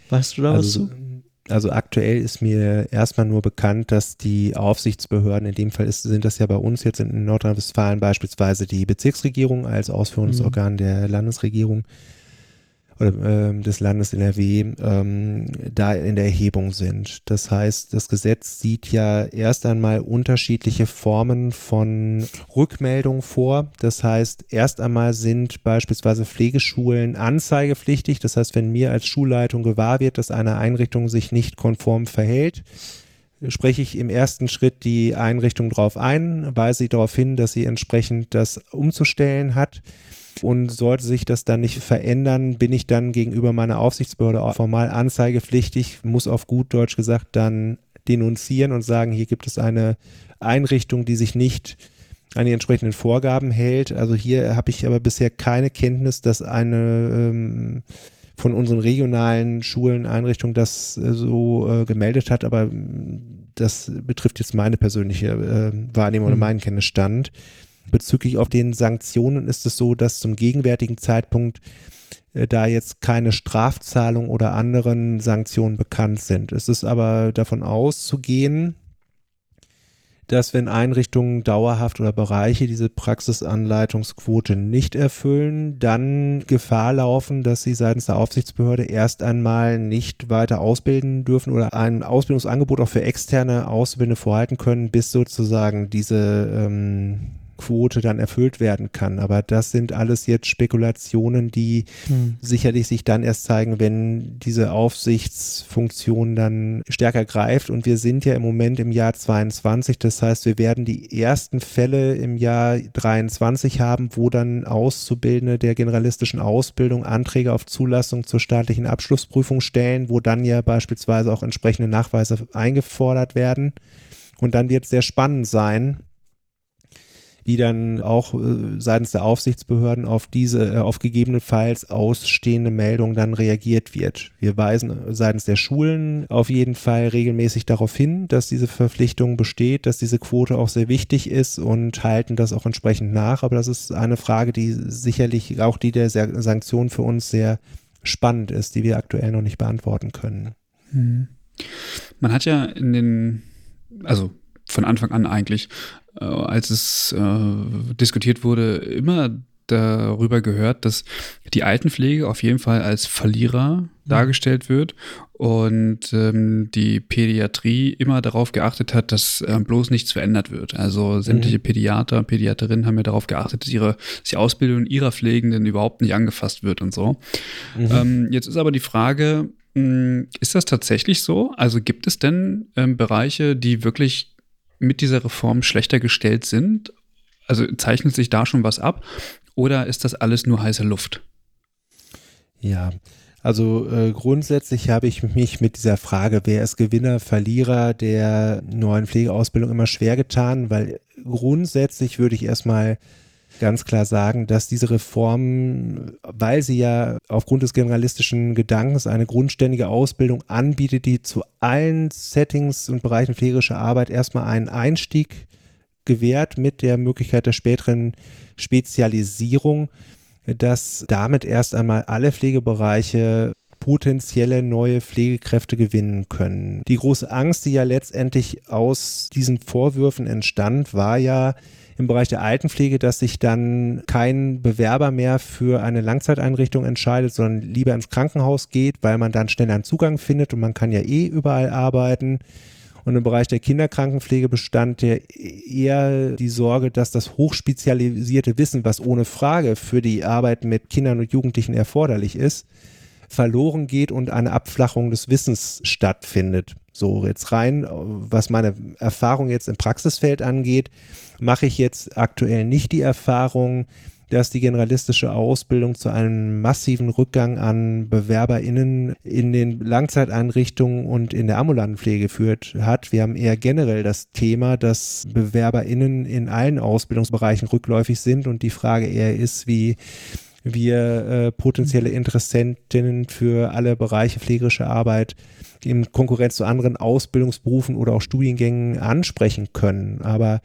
Weißt du da also, was zu? also aktuell ist mir erstmal nur bekannt, dass die Aufsichtsbehörden, in dem Fall ist, sind das ja bei uns jetzt in Nordrhein-Westfalen beispielsweise die Bezirksregierung als Ausführungsorgan mhm. der Landesregierung, oder ähm, des Landes NRW ähm, da in der Erhebung sind. Das heißt, das Gesetz sieht ja erst einmal unterschiedliche Formen von Rückmeldung vor. Das heißt, erst einmal sind beispielsweise Pflegeschulen anzeigepflichtig. Das heißt, wenn mir als Schulleitung gewahr wird, dass eine Einrichtung sich nicht konform verhält, spreche ich im ersten Schritt die Einrichtung darauf ein, weise sie darauf hin, dass sie entsprechend das umzustellen hat. Und sollte sich das dann nicht verändern, bin ich dann gegenüber meiner Aufsichtsbehörde auch formal anzeigepflichtig, muss auf gut Deutsch gesagt dann denunzieren und sagen, hier gibt es eine Einrichtung, die sich nicht an die entsprechenden Vorgaben hält. Also hier habe ich aber bisher keine Kenntnis, dass eine ähm, von unseren regionalen Schulen, Einrichtungen das äh, so äh, gemeldet hat, aber das betrifft jetzt meine persönliche äh, Wahrnehmung mhm. oder meinen Kenntnisstand. Bezüglich auf den Sanktionen ist es so, dass zum gegenwärtigen Zeitpunkt äh, da jetzt keine Strafzahlung oder anderen Sanktionen bekannt sind. Es ist aber davon auszugehen, dass wenn Einrichtungen dauerhaft oder Bereiche diese Praxisanleitungsquote nicht erfüllen, dann Gefahr laufen, dass sie seitens der Aufsichtsbehörde erst einmal nicht weiter ausbilden dürfen oder ein Ausbildungsangebot auch für externe Auszubildende vorhalten können, bis sozusagen diese ähm, Quote dann erfüllt werden kann. Aber das sind alles jetzt Spekulationen, die hm. sicherlich sich dann erst zeigen, wenn diese Aufsichtsfunktion dann stärker greift. Und wir sind ja im Moment im Jahr 22. Das heißt, wir werden die ersten Fälle im Jahr 23 haben, wo dann Auszubildende der generalistischen Ausbildung Anträge auf Zulassung zur staatlichen Abschlussprüfung stellen, wo dann ja beispielsweise auch entsprechende Nachweise eingefordert werden. Und dann wird es sehr spannend sein, wie dann auch äh, seitens der Aufsichtsbehörden auf diese, äh, auf gegebenenfalls ausstehende Meldungen dann reagiert wird. Wir weisen seitens der Schulen auf jeden Fall regelmäßig darauf hin, dass diese Verpflichtung besteht, dass diese Quote auch sehr wichtig ist und halten das auch entsprechend nach. Aber das ist eine Frage, die sicherlich auch die der Sanktionen für uns sehr spannend ist, die wir aktuell noch nicht beantworten können. Hm. Man hat ja in den, also von Anfang an eigentlich, äh, als es äh, diskutiert wurde, immer darüber gehört, dass die Altenpflege auf jeden Fall als Verlierer dargestellt wird und ähm, die Pädiatrie immer darauf geachtet hat, dass äh, bloß nichts verändert wird. Also sämtliche mhm. Pädiater, Pädiaterinnen haben ja darauf geachtet, dass, ihre, dass die Ausbildung ihrer Pflegenden überhaupt nicht angefasst wird und so. Mhm. Ähm, jetzt ist aber die Frage, mh, hm, ist das tatsächlich so? Also gibt es denn ähm, Bereiche, die wirklich mit dieser Reform schlechter gestellt sind? Also zeichnet sich da schon was ab? Oder ist das alles nur heiße Luft? Ja, also äh, grundsätzlich habe ich mich mit dieser Frage, wer ist Gewinner, Verlierer der neuen Pflegeausbildung immer schwer getan, weil grundsätzlich würde ich erstmal ganz klar sagen, dass diese Reform, weil sie ja aufgrund des generalistischen Gedankens eine grundständige Ausbildung anbietet, die zu allen Settings und Bereichen pflegerischer Arbeit erstmal einen Einstieg gewährt mit der Möglichkeit der späteren Spezialisierung, dass damit erst einmal alle Pflegebereiche potenzielle neue Pflegekräfte gewinnen können. Die große Angst, die ja letztendlich aus diesen Vorwürfen entstand, war ja im Bereich der Altenpflege, dass sich dann kein Bewerber mehr für eine Langzeiteinrichtung entscheidet, sondern lieber ins Krankenhaus geht, weil man dann schneller einen Zugang findet und man kann ja eh überall arbeiten. Und im Bereich der Kinderkrankenpflege bestand ja eher die Sorge, dass das hochspezialisierte Wissen, was ohne Frage für die Arbeit mit Kindern und Jugendlichen erforderlich ist, verloren geht und eine Abflachung des Wissens stattfindet. So, jetzt rein, was meine Erfahrung jetzt im Praxisfeld angeht, mache ich jetzt aktuell nicht die Erfahrung, dass die generalistische Ausbildung zu einem massiven Rückgang an BewerberInnen in den Langzeiteinrichtungen und in der ambulanten Pflege geführt hat. Wir haben eher generell das Thema, dass BewerberInnen in allen Ausbildungsbereichen rückläufig sind und die Frage eher ist, wie wir äh, potenzielle Interessentinnen für alle Bereiche pflegerische Arbeit in Konkurrenz zu anderen Ausbildungsberufen oder auch Studiengängen ansprechen können. Aber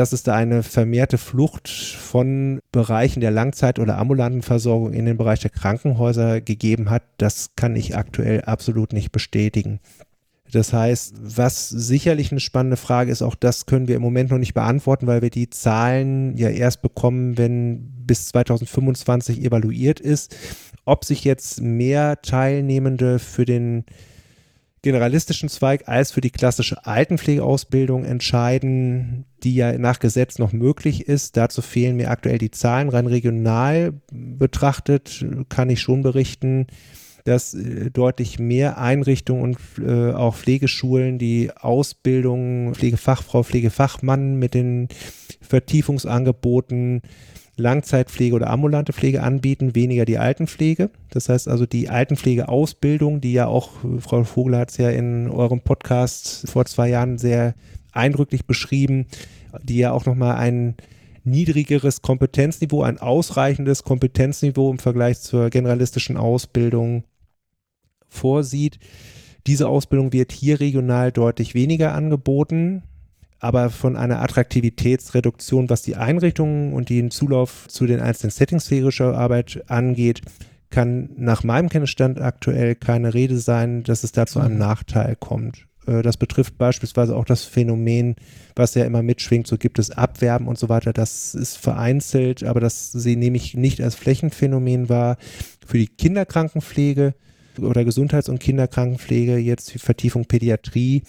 dass es da eine vermehrte Flucht von Bereichen der Langzeit- oder ambulanten Versorgung in den Bereich der Krankenhäuser gegeben hat, das kann ich aktuell absolut nicht bestätigen. Das heißt, was sicherlich eine spannende Frage ist, auch das können wir im Moment noch nicht beantworten, weil wir die Zahlen ja erst bekommen, wenn bis 2025 evaluiert ist. Ob sich jetzt mehr Teilnehmende für den generalistischen Zweig als für die klassische Altenpflegeausbildung entscheiden, die ja nach Gesetz noch möglich ist. Dazu fehlen mir aktuell die Zahlen. Rein regional betrachtet kann ich schon berichten, dass äh, deutlich mehr Einrichtungen und äh, auch Pflegeschulen die Ausbildung Pflegefachfrau, Pflegefachmann mit den Vertiefungsangeboten Langzeitpflege oder ambulante Pflege anbieten, weniger die Altenpflege. Das heißt also die Altenpflegeausbildung, die ja auch, Frau Vogel hat es ja in eurem Podcast vor zwei Jahren sehr eindrücklich beschrieben, die ja auch nochmal ein niedrigeres Kompetenzniveau, ein ausreichendes Kompetenzniveau im Vergleich zur generalistischen Ausbildung vorsieht. Diese Ausbildung wird hier regional deutlich weniger angeboten aber von einer Attraktivitätsreduktion, was die Einrichtungen und den Zulauf zu den einzelnen Settings sphärischer Arbeit angeht, kann nach meinem Kenntnisstand aktuell keine Rede sein, dass es da zu einem mhm. Nachteil kommt. Äh, das betrifft beispielsweise auch das Phänomen, was ja immer mitschwingt, so gibt es Abwerben und so weiter. Das ist vereinzelt, aber das sie nehme ich nicht als Flächenphänomen wahr. Für die Kinderkrankenpflege oder Gesundheits- und Kinderkrankenpflege, jetzt die Vertiefung Pädiatrie,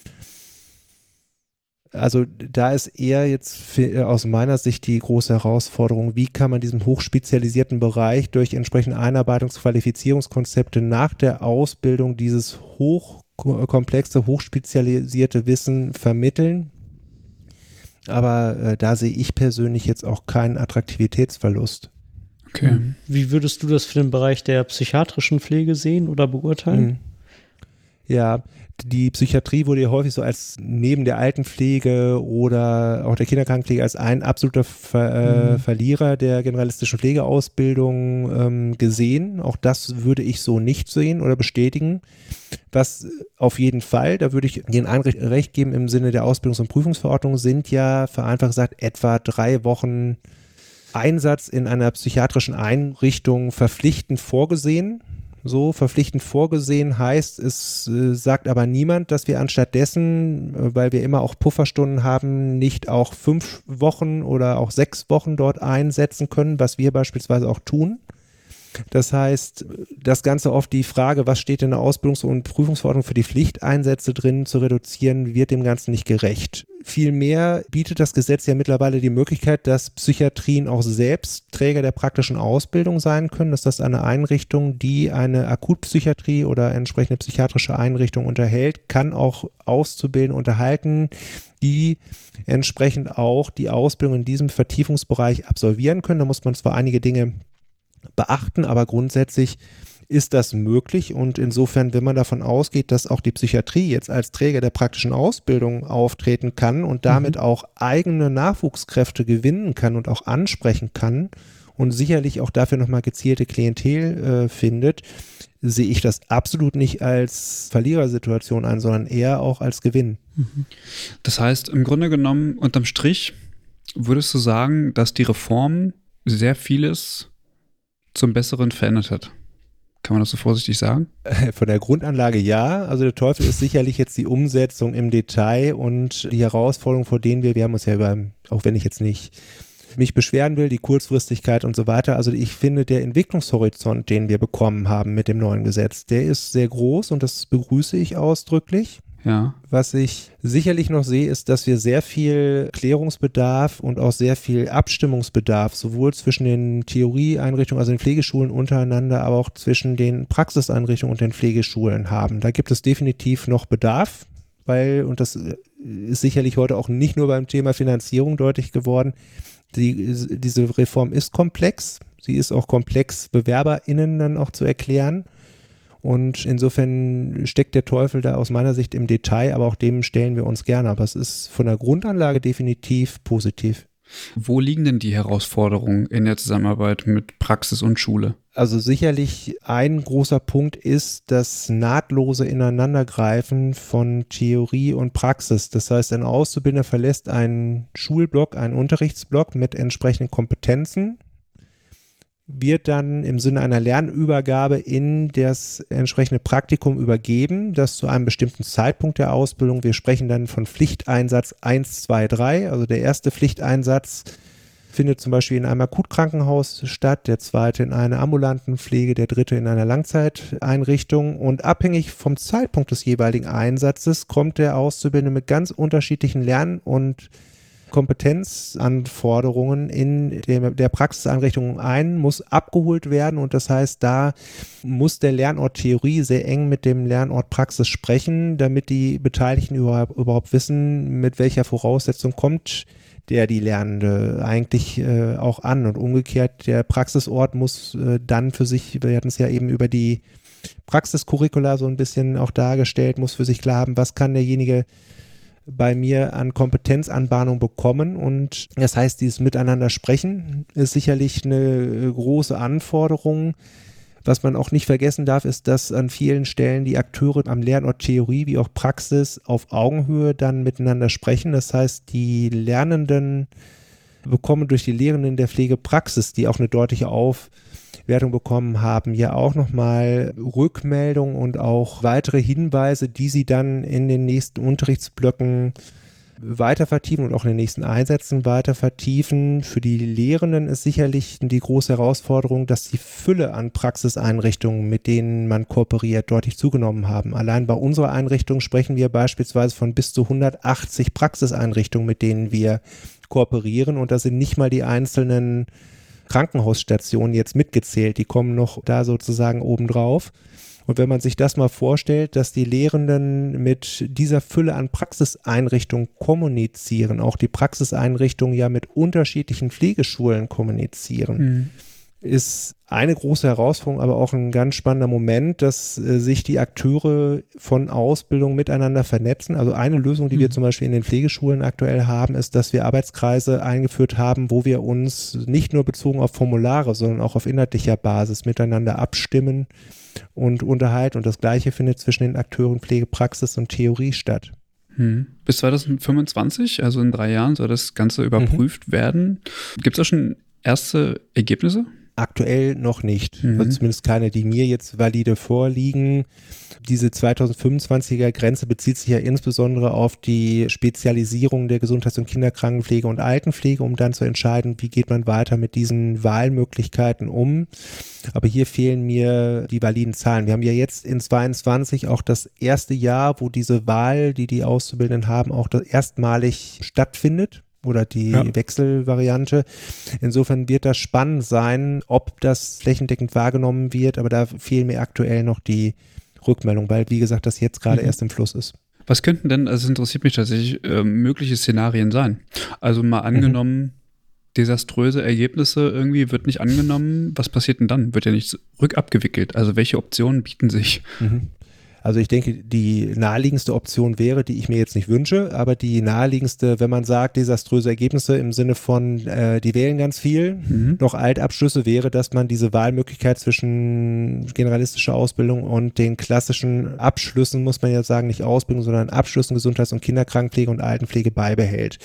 also da ist eher jetzt für, äh, aus meiner Sicht die große Herausforderung, wie kann man diesen hochspezialisierten Bereich durch entsprechende Einarbeitungsqualifizierungskonzepte nach der Ausbildung dieses hochkomplexe, hochspezialisierte Wissen vermitteln. Aber äh, da sehe ich persönlich jetzt auch keinen Attraktivitätsverlust. Okay. Wie würdest du das für den Bereich der psychiatrischen Pflege sehen oder beurteilen? Mhm. Ja, die Psychiatrie wurde ja häufig so als neben der Altenpflege oder auch der Kinderkrankenpflege als ein absoluter Ver äh, mhm. Verlierer der generalistischen Pflegeausbildung ähm, gesehen. Auch das würde ich so nicht sehen oder bestätigen. Was auf jeden Fall, da würde ich Ihnen ein Recht geben im Sinne der Ausbildungs- und Prüfungsverordnung, sind ja vereinfacht gesagt etwa drei Wochen Einsatz in einer psychiatrischen Einrichtung verpflichtend vorgesehen so verpflichtend vorgesehen heißt, es äh, sagt aber niemand, dass wir anstattdessen, äh, weil wir immer auch Pufferstunden haben, nicht auch fünf Wochen oder auch sechs Wochen dort einsetzen können, was wir beispielsweise auch tun. Das heißt, das Ganze oft die Frage, was steht in der Ausbildungs- und Prüfungsverordnung für die Pflichteinsätze drin, zu reduzieren, wird dem Ganzen nicht gerecht. Vielmehr bietet das Gesetz ja mittlerweile die Möglichkeit, dass Psychiatrien auch selbst Träger der praktischen Ausbildung sein können, dass das eine Einrichtung, die eine Akutpsychiatrie oder entsprechende psychiatrische Einrichtung unterhält, kann auch Auszubildende unterhalten, die entsprechend auch die Ausbildung in diesem Vertiefungsbereich absolvieren können. Da muss man zwar einige Dinge beachten, aber grundsätzlich ist das möglich. Und insofern, wenn man davon ausgeht, dass auch die Psychiatrie jetzt als Träger der praktischen Ausbildung auftreten kann und damit mhm. auch eigene Nachwuchskräfte gewinnen kann und auch ansprechen kann und sicherlich auch dafür nochmal gezielte Klientel äh, findet, sehe ich das absolut nicht als Verlierersituation an, sondern eher auch als Gewinn. Mhm. Das heißt, im Grunde genommen, unterm Strich, würdest du sagen, dass die Reform sehr vieles zum Besseren verändert hat? Kann man das so vorsichtig sagen? Von der Grundanlage ja. Also der Teufel ist sicherlich jetzt die Umsetzung im Detail und die Herausforderung, vor denen wir, wir haben uns ja über, auch wenn ich jetzt nicht mich beschweren will, die Kurzfristigkeit und so weiter. Also ich finde, der Entwicklungshorizont, den wir bekommen haben mit dem neuen Gesetz, der ist sehr groß und das begrüße ich ausdrücklich. Ja. Was ich sicherlich noch sehe, ist, dass wir sehr viel Klärungsbedarf und auch sehr viel Abstimmungsbedarf sowohl zwischen den Theorieeinrichtungen, also den Pflegeschulen untereinander, aber auch zwischen den Praxiseinrichtungen und den Pflegeschulen haben. Da gibt es definitiv noch Bedarf, weil, und das ist sicherlich heute auch nicht nur beim Thema Finanzierung deutlich geworden, die, diese Reform ist komplex. Sie ist auch komplex, BewerberInnen dann auch zu erklären. Und insofern steckt der Teufel da aus meiner Sicht im Detail, aber auch dem stellen wir uns gerne. Aber es ist von der Grundanlage definitiv positiv. Wo liegen denn die Herausforderungen in der Zusammenarbeit mit Praxis und Schule? Also sicherlich ein großer Punkt ist das nahtlose Ineinandergreifen von Theorie und Praxis. Das heißt, ein Auszubildender verlässt einen Schulblock, einen Unterrichtsblock mit entsprechenden Kompetenzen, wird dann im Sinne einer Lernübergabe in das entsprechende Praktikum übergeben, das zu einem bestimmten Zeitpunkt der Ausbildung, wir sprechen dann von Pflichteinsatz 1, 2, 3, also der erste Pflichteinsatz findet zum Beispiel in einem Akutkrankenhaus statt, der zweite in einer ambulanten Pflege, der dritte in einer Langzeiteinrichtung. Und abhängig vom Zeitpunkt des jeweiligen Einsatzes kommt der Auszubildende mit ganz unterschiedlichen Lern- und Kompetenzanforderungen in der, der Praxiseinrichtung ein, muss abgeholt werden. Und das heißt, da muss der Lernort Theorie sehr eng mit dem Lernort Praxis sprechen, damit die Beteiligten überhaupt, überhaupt wissen, mit welcher Voraussetzung kommt der die Lernende eigentlich äh, auch an. Und umgekehrt der Praxisort muss äh, dann für sich, wir hatten es ja eben über die Praxiscurricula so ein bisschen auch dargestellt, muss für sich klar haben, was kann derjenige bei mir an Kompetenzanbahnung bekommen. Und das heißt, dieses Miteinander sprechen ist sicherlich eine große Anforderung. Was man auch nicht vergessen darf, ist, dass an vielen Stellen die Akteure am Lernort Theorie wie auch Praxis auf Augenhöhe dann miteinander sprechen. Das heißt, die Lernenden bekommen durch die Lehrenden der Pflegepraxis, die auch eine deutliche auf Wertung bekommen haben, ja auch nochmal Rückmeldungen und auch weitere Hinweise, die sie dann in den nächsten Unterrichtsblöcken weiter vertiefen und auch in den nächsten Einsätzen weiter vertiefen. Für die Lehrenden ist sicherlich die große Herausforderung, dass die Fülle an Praxiseinrichtungen, mit denen man kooperiert, deutlich zugenommen haben. Allein bei unserer Einrichtung sprechen wir beispielsweise von bis zu 180 Praxiseinrichtungen, mit denen wir kooperieren und da sind nicht mal die einzelnen Krankenhausstationen jetzt mitgezählt, die kommen noch da sozusagen obendrauf. Und wenn man sich das mal vorstellt, dass die Lehrenden mit dieser Fülle an Praxiseinrichtungen kommunizieren, auch die Praxiseinrichtungen ja mit unterschiedlichen Pflegeschulen kommunizieren, mhm ist eine große Herausforderung, aber auch ein ganz spannender Moment, dass äh, sich die Akteure von Ausbildung miteinander vernetzen. Also eine Lösung, die mhm. wir zum Beispiel in den Pflegeschulen aktuell haben, ist, dass wir Arbeitskreise eingeführt haben, wo wir uns nicht nur bezogen auf Formulare, sondern auch auf inhaltlicher Basis miteinander abstimmen und unterhalten. Und das Gleiche findet zwischen den Akteuren Pflegepraxis und Theorie statt. Hm. Bis 2025, also in drei Jahren, soll das Ganze überprüft mhm. werden. Gibt es da schon erste Ergebnisse? Aktuell noch nicht. Mhm. Zumindest keine, die mir jetzt valide vorliegen. Diese 2025er Grenze bezieht sich ja insbesondere auf die Spezialisierung der Gesundheits- und Kinderkrankenpflege und Altenpflege, um dann zu entscheiden, wie geht man weiter mit diesen Wahlmöglichkeiten um. Aber hier fehlen mir die validen Zahlen. Wir haben ja jetzt in 22 auch das erste Jahr, wo diese Wahl, die die Auszubildenden haben, auch erstmalig stattfindet oder die ja. Wechselvariante. Insofern wird das spannend sein, ob das flächendeckend wahrgenommen wird, aber da fehlen mir aktuell noch die Rückmeldung, weil, wie gesagt, das jetzt gerade mhm. erst im Fluss ist. Was könnten denn, also es interessiert mich tatsächlich, äh, mögliche Szenarien sein? Also mal mhm. angenommen, mhm. desaströse Ergebnisse irgendwie wird nicht angenommen. Was passiert denn dann? Wird ja nicht rückabgewickelt. Also welche Optionen bieten sich? Mhm. Also ich denke, die naheliegendste Option wäre, die ich mir jetzt nicht wünsche, aber die naheliegendste, wenn man sagt, desaströse Ergebnisse im Sinne von, äh, die wählen ganz viel, mhm. noch Altabschlüsse wäre, dass man diese Wahlmöglichkeit zwischen generalistischer Ausbildung und den klassischen Abschlüssen, muss man ja sagen, nicht Ausbildung, sondern Abschlüssen Gesundheits- und Kinderkrankenpflege und Altenpflege beibehält.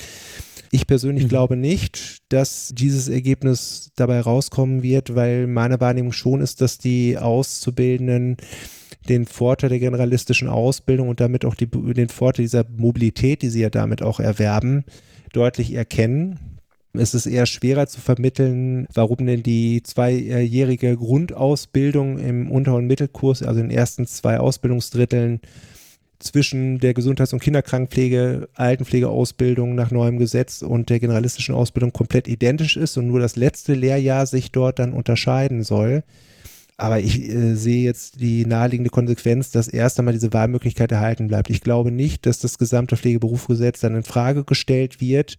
Ich persönlich mhm. glaube nicht, dass dieses Ergebnis dabei rauskommen wird, weil meine Wahrnehmung schon ist, dass die Auszubildenden den Vorteil der generalistischen Ausbildung und damit auch die, den Vorteil dieser Mobilität, die sie ja damit auch erwerben, deutlich erkennen. Es ist eher schwerer zu vermitteln, warum denn die zweijährige Grundausbildung im Unter- und Mittelkurs, also in den ersten zwei Ausbildungsdritteln, zwischen der Gesundheits- und Kinderkrankenpflege, Altenpflegeausbildung nach neuem Gesetz und der generalistischen Ausbildung komplett identisch ist und nur das letzte Lehrjahr sich dort dann unterscheiden soll. Aber ich äh, sehe jetzt die naheliegende Konsequenz, dass erst einmal diese Wahlmöglichkeit erhalten bleibt. Ich glaube nicht, dass das gesamte Pflegeberufsgesetz dann in Frage gestellt wird.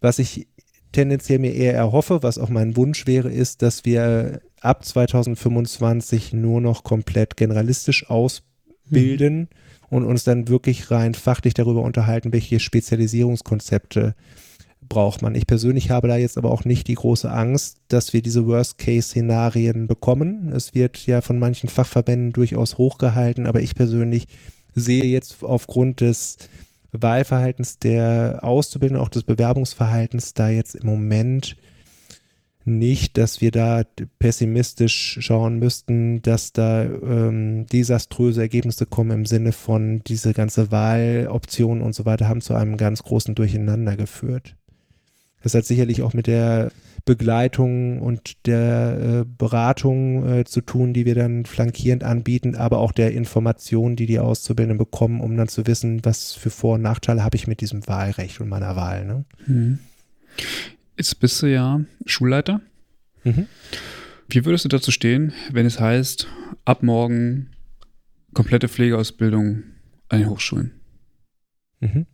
Was ich tendenziell mir eher erhoffe, was auch mein Wunsch wäre, ist, dass wir ab 2025 nur noch komplett generalistisch ausbilden mhm. und uns dann wirklich rein fachlich darüber unterhalten, welche Spezialisierungskonzepte braucht man. Ich persönlich habe da jetzt aber auch nicht die große Angst, dass wir diese Worst-Case-Szenarien bekommen. Es wird ja von manchen Fachverbänden durchaus hochgehalten, aber ich persönlich sehe jetzt aufgrund des Wahlverhaltens der Auszubildenden, auch des Bewerbungsverhaltens, da jetzt im Moment nicht, dass wir da pessimistisch schauen müssten, dass da ähm, desaströse Ergebnisse kommen im Sinne von diese ganze Wahloptionen und so weiter haben zu einem ganz großen Durcheinander geführt. Das hat sicherlich auch mit der Begleitung und der äh, Beratung äh, zu tun, die wir dann flankierend anbieten, aber auch der Information, die die Auszubildenden bekommen, um dann zu wissen, was für Vor- und Nachteile habe ich mit diesem Wahlrecht und meiner Wahl. Ne? Mhm. Jetzt bist du ja Schulleiter. Mhm. Wie würdest du dazu stehen, wenn es heißt, ab morgen komplette Pflegeausbildung an den Hochschulen? Mhm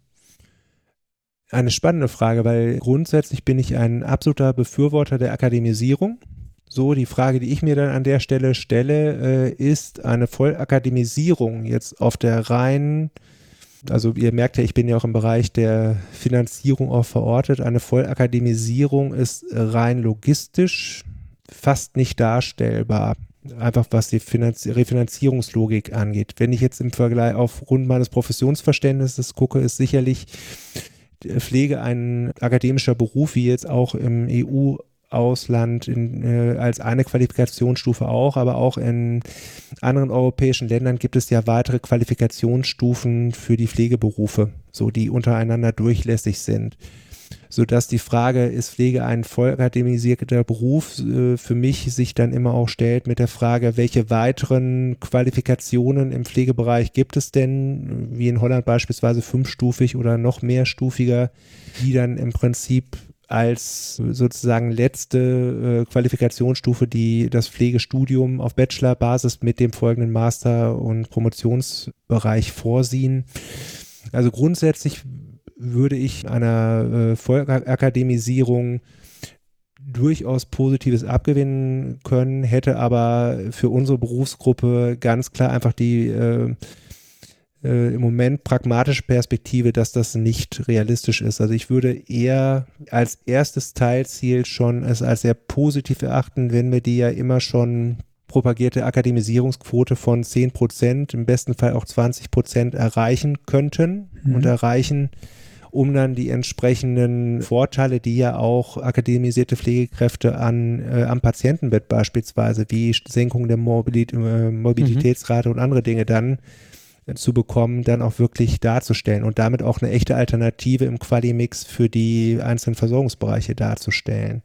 eine spannende Frage, weil grundsätzlich bin ich ein absoluter Befürworter der Akademisierung. So, die Frage, die ich mir dann an der Stelle stelle, äh, ist eine Vollakademisierung jetzt auf der reinen, also ihr merkt ja, ich bin ja auch im Bereich der Finanzierung auch verortet, eine Vollakademisierung ist rein logistisch fast nicht darstellbar einfach was die Finanz Refinanzierungslogik angeht. Wenn ich jetzt im Vergleich aufgrund meines Professionsverständnisses gucke, ist sicherlich Pflege ein akademischer Beruf, wie jetzt auch im EU Ausland äh, als eine Qualifikationsstufe auch, aber auch in anderen europäischen Ländern gibt es ja weitere Qualifikationsstufen für die Pflegeberufe, so die untereinander durchlässig sind sodass die Frage, ist Pflege ein voll akademisierter Beruf, äh, für mich sich dann immer auch stellt mit der Frage, welche weiteren Qualifikationen im Pflegebereich gibt es denn, wie in Holland beispielsweise fünfstufig oder noch mehrstufiger, die dann im Prinzip als sozusagen letzte äh, Qualifikationsstufe die das Pflegestudium auf Bachelorbasis mit dem folgenden Master- und Promotionsbereich vorsehen. Also grundsätzlich würde ich einer äh, Vollakademisierung durchaus Positives abgewinnen können, hätte aber für unsere Berufsgruppe ganz klar einfach die äh, äh, im Moment pragmatische Perspektive, dass das nicht realistisch ist. Also ich würde eher als erstes Teilziel schon es als sehr positiv erachten, wenn wir die ja immer schon propagierte Akademisierungsquote von 10 Prozent, im besten Fall auch 20 Prozent erreichen könnten mhm. und erreichen um dann die entsprechenden Vorteile, die ja auch akademisierte Pflegekräfte an, äh, am Patientenbett beispielsweise, wie Senkung der Mobilit äh, Mobilitätsrate mhm. und andere Dinge dann zu bekommen, dann auch wirklich darzustellen und damit auch eine echte Alternative im Qualimix für die einzelnen Versorgungsbereiche darzustellen.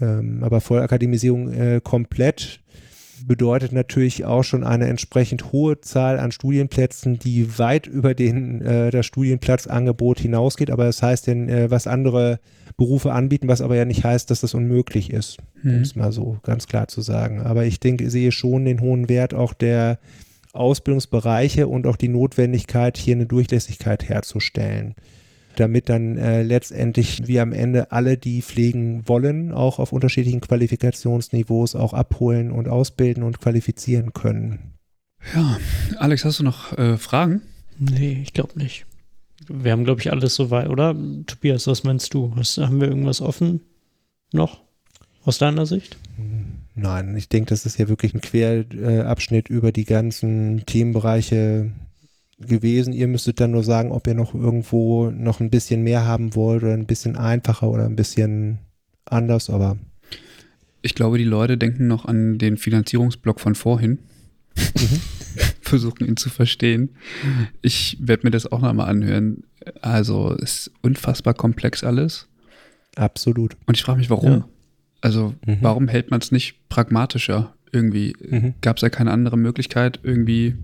Ähm, aber Vollakademisierung äh, komplett bedeutet natürlich auch schon eine entsprechend hohe Zahl an Studienplätzen, die weit über den, äh, das Studienplatzangebot hinausgeht. Aber das heißt denn, äh, was andere Berufe anbieten, was aber ja nicht heißt, dass das unmöglich ist, mhm. um es mal so ganz klar zu sagen. Aber ich denke, ich sehe schon den hohen Wert auch der Ausbildungsbereiche und auch die Notwendigkeit, hier eine Durchlässigkeit herzustellen. Damit dann äh, letztendlich wir am Ende alle, die pflegen wollen, auch auf unterschiedlichen Qualifikationsniveaus auch abholen und ausbilden und qualifizieren können. Ja, Alex, hast du noch äh, Fragen? Nee, ich glaube nicht. Wir haben, glaube ich, alles soweit, oder? Tobias, was meinst du? Was, haben wir irgendwas offen noch aus deiner Sicht? Nein, ich denke, das ist ja wirklich ein Querabschnitt über die ganzen Themenbereiche gewesen. Ihr müsstet dann nur sagen, ob ihr noch irgendwo noch ein bisschen mehr haben wollt oder ein bisschen einfacher oder ein bisschen anders, aber. Ich glaube, die Leute denken noch an den Finanzierungsblock von vorhin. Mhm. Versuchen ihn zu verstehen. Ich werde mir das auch nochmal anhören. Also ist unfassbar komplex alles. Absolut. Und ich frage mich, warum. Ja. Also, mhm. warum hält man es nicht pragmatischer? Irgendwie mhm. gab es ja keine andere Möglichkeit, irgendwie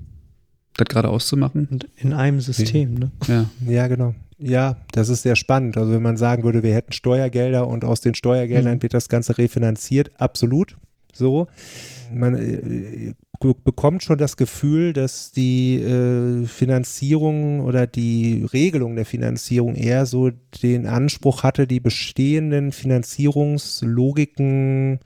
das gerade auszumachen. Und in einem System, ne? Ja. ja, genau. Ja, das ist sehr spannend. Also wenn man sagen würde, wir hätten Steuergelder und aus den Steuergeldern mhm. wird das Ganze refinanziert, absolut so. Man äh, bekommt schon das Gefühl, dass die äh, Finanzierung oder die Regelung der Finanzierung eher so den Anspruch hatte, die bestehenden Finanzierungslogiken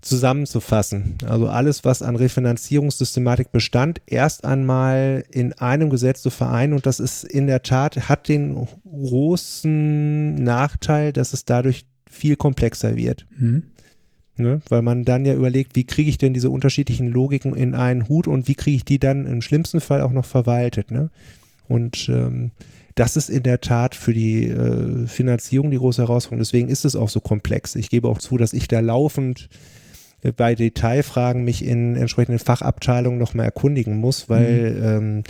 zusammenzufassen. Also alles, was an Refinanzierungssystematik bestand, erst einmal in einem Gesetz zu vereinen und das ist in der Tat, hat den großen Nachteil, dass es dadurch viel komplexer wird. Mhm. Ne? Weil man dann ja überlegt, wie kriege ich denn diese unterschiedlichen Logiken in einen Hut und wie kriege ich die dann im schlimmsten Fall auch noch verwaltet. Ne? Und ähm, das ist in der Tat für die äh, Finanzierung die große Herausforderung. Deswegen ist es auch so komplex. Ich gebe auch zu, dass ich da laufend bei Detailfragen mich in entsprechenden Fachabteilungen nochmal erkundigen muss, weil mhm. ähm,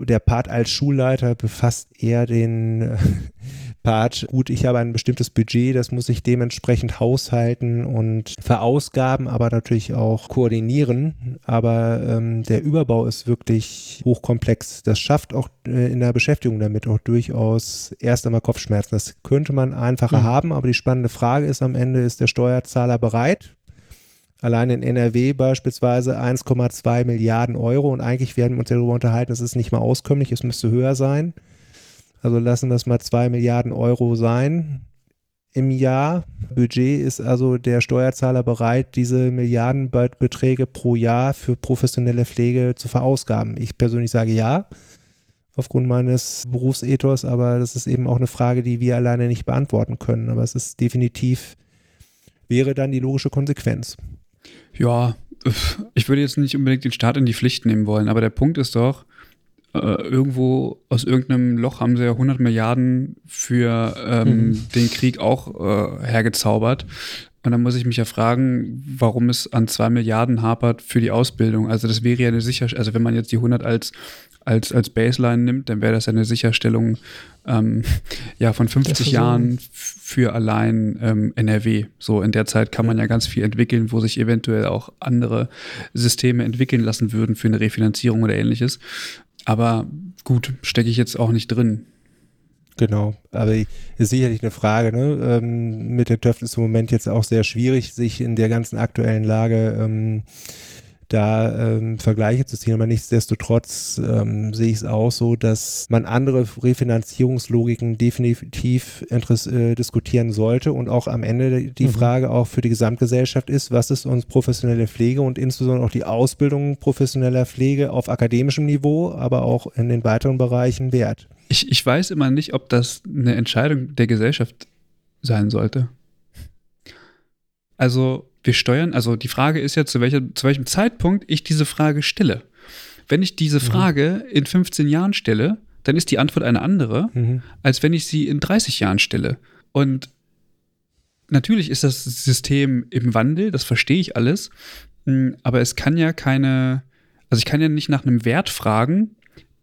der Part als Schulleiter befasst eher den äh, Part, gut, ich habe ein bestimmtes Budget, das muss ich dementsprechend haushalten und verausgaben, aber natürlich auch koordinieren. Aber ähm, der Überbau ist wirklich hochkomplex. Das schafft auch äh, in der Beschäftigung damit auch durchaus erst einmal Kopfschmerzen. Das könnte man einfacher mhm. haben, aber die spannende Frage ist am Ende, ist der Steuerzahler bereit, Allein in NRW beispielsweise 1,2 Milliarden Euro und eigentlich werden wir uns darüber unterhalten, es ist nicht mal auskömmlich, es müsste höher sein. Also lassen wir es mal 2 Milliarden Euro sein im Jahr. Budget ist also der Steuerzahler bereit, diese Milliardenbeträge pro Jahr für professionelle Pflege zu verausgaben. Ich persönlich sage ja, aufgrund meines Berufsethos, aber das ist eben auch eine Frage, die wir alleine nicht beantworten können. Aber es ist definitiv, wäre dann die logische Konsequenz. Ja, ich würde jetzt nicht unbedingt den Staat in die Pflicht nehmen wollen, aber der Punkt ist doch, äh, irgendwo aus irgendeinem Loch haben sie ja 100 Milliarden für ähm, mhm. den Krieg auch äh, hergezaubert. Und dann muss ich mich ja fragen, warum es an zwei Milliarden hapert für die Ausbildung. Also das wäre ja eine Sicherstellung, also wenn man jetzt die 100 als, als, als Baseline nimmt, dann wäre das ja eine Sicherstellung ähm, ja, von 50 Jahren für allein ähm, NRW. So in der Zeit kann man ja ganz viel entwickeln, wo sich eventuell auch andere Systeme entwickeln lassen würden für eine Refinanzierung oder ähnliches. Aber gut, stecke ich jetzt auch nicht drin. Genau, aber ist sicherlich eine Frage. Ne? Ähm, mit den Töpfen ist im Moment jetzt auch sehr schwierig, sich in der ganzen aktuellen Lage ähm, da ähm, Vergleiche zu ziehen. Aber nichtsdestotrotz ähm, sehe ich es auch so, dass man andere Refinanzierungslogiken definitiv äh, diskutieren sollte und auch am Ende die mhm. Frage auch für die Gesamtgesellschaft ist, was ist uns professionelle Pflege und insbesondere auch die Ausbildung professioneller Pflege auf akademischem Niveau, aber auch in den weiteren Bereichen wert. Ich, ich weiß immer nicht, ob das eine Entscheidung der Gesellschaft sein sollte. Also wir steuern, also die Frage ist ja, zu, welcher, zu welchem Zeitpunkt ich diese Frage stelle. Wenn ich diese mhm. Frage mhm. in 15 Jahren stelle, dann ist die Antwort eine andere, mhm. als wenn ich sie in 30 Jahren stelle. Und natürlich ist das System im Wandel, das verstehe ich alles, hm, aber es kann ja keine, also ich kann ja nicht nach einem Wert fragen,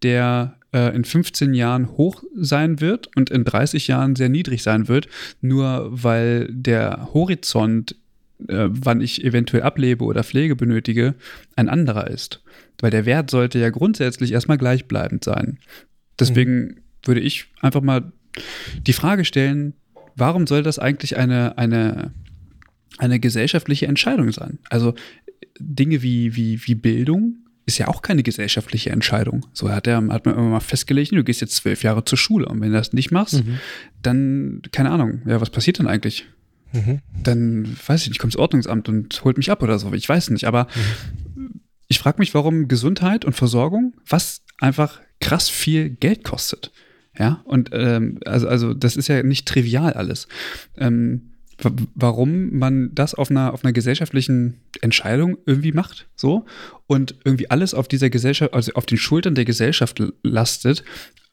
der äh, in 15 Jahren hoch sein wird und in 30 Jahren sehr niedrig sein wird, nur weil der Horizont äh, wann ich eventuell ablebe oder Pflege benötige, ein anderer ist. Weil der Wert sollte ja grundsätzlich erstmal gleichbleibend sein. Deswegen mhm. würde ich einfach mal die Frage stellen, warum soll das eigentlich eine, eine, eine gesellschaftliche Entscheidung sein? Also Dinge wie, wie, wie Bildung ist ja auch keine gesellschaftliche Entscheidung. So hat, er, hat man immer mal festgelegt, du gehst jetzt zwölf Jahre zur Schule und wenn du das nicht machst, mhm. dann, keine Ahnung, ja, was passiert dann eigentlich? Mhm. Dann, weiß ich nicht, kommt das Ordnungsamt und holt mich ab oder so, ich weiß nicht, aber mhm. ich frage mich, warum Gesundheit und Versorgung, was einfach krass viel Geld kostet. Ja, und ähm, also, also das ist ja nicht trivial alles. Ähm, warum man das auf einer, auf einer gesellschaftlichen Entscheidung irgendwie macht, so, und irgendwie alles auf dieser Gesellschaft, also auf den Schultern der Gesellschaft lastet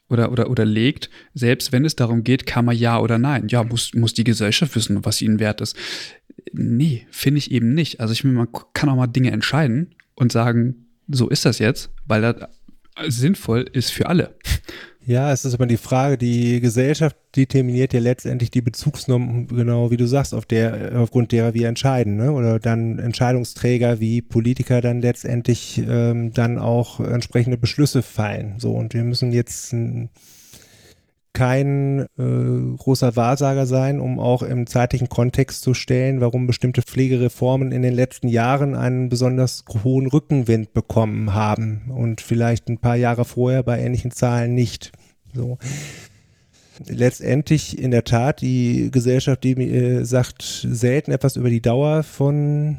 oder, oder, oder legt, selbst wenn es darum geht, kann man ja oder nein. Ja, muss, muss die Gesellschaft wissen, was ihnen wert ist. Nee, finde ich eben nicht. Also ich finde, man kann auch mal Dinge entscheiden und sagen, so ist das jetzt, weil das sinnvoll ist für alle. Ja, es ist immer die Frage, die Gesellschaft determiniert ja letztendlich die Bezugsnorm, genau wie du sagst, auf der, aufgrund derer wir entscheiden, ne? Oder dann Entscheidungsträger wie Politiker dann letztendlich ähm, dann auch entsprechende Beschlüsse fallen. So, und wir müssen jetzt ein kein äh, großer Wahrsager sein, um auch im zeitlichen Kontext zu stellen, warum bestimmte Pflegereformen in den letzten Jahren einen besonders hohen Rückenwind bekommen haben und vielleicht ein paar Jahre vorher bei ähnlichen Zahlen nicht. So. Letztendlich in der Tat die Gesellschaft, die äh, sagt selten etwas über die Dauer von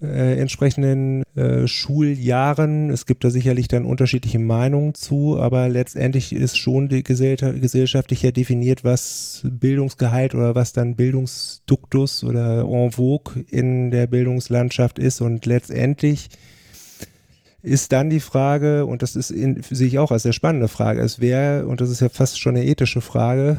äh, entsprechenden äh, Schuljahren. Es gibt da sicherlich dann unterschiedliche Meinungen zu, aber letztendlich ist schon Gesell gesellschaftlich ja definiert, was Bildungsgehalt oder was dann Bildungsduktus oder en vogue in der Bildungslandschaft ist und letztendlich ist dann die Frage, und das ist in, sehe ich auch als sehr spannende Frage, es wäre, und das ist ja fast schon eine ethische Frage,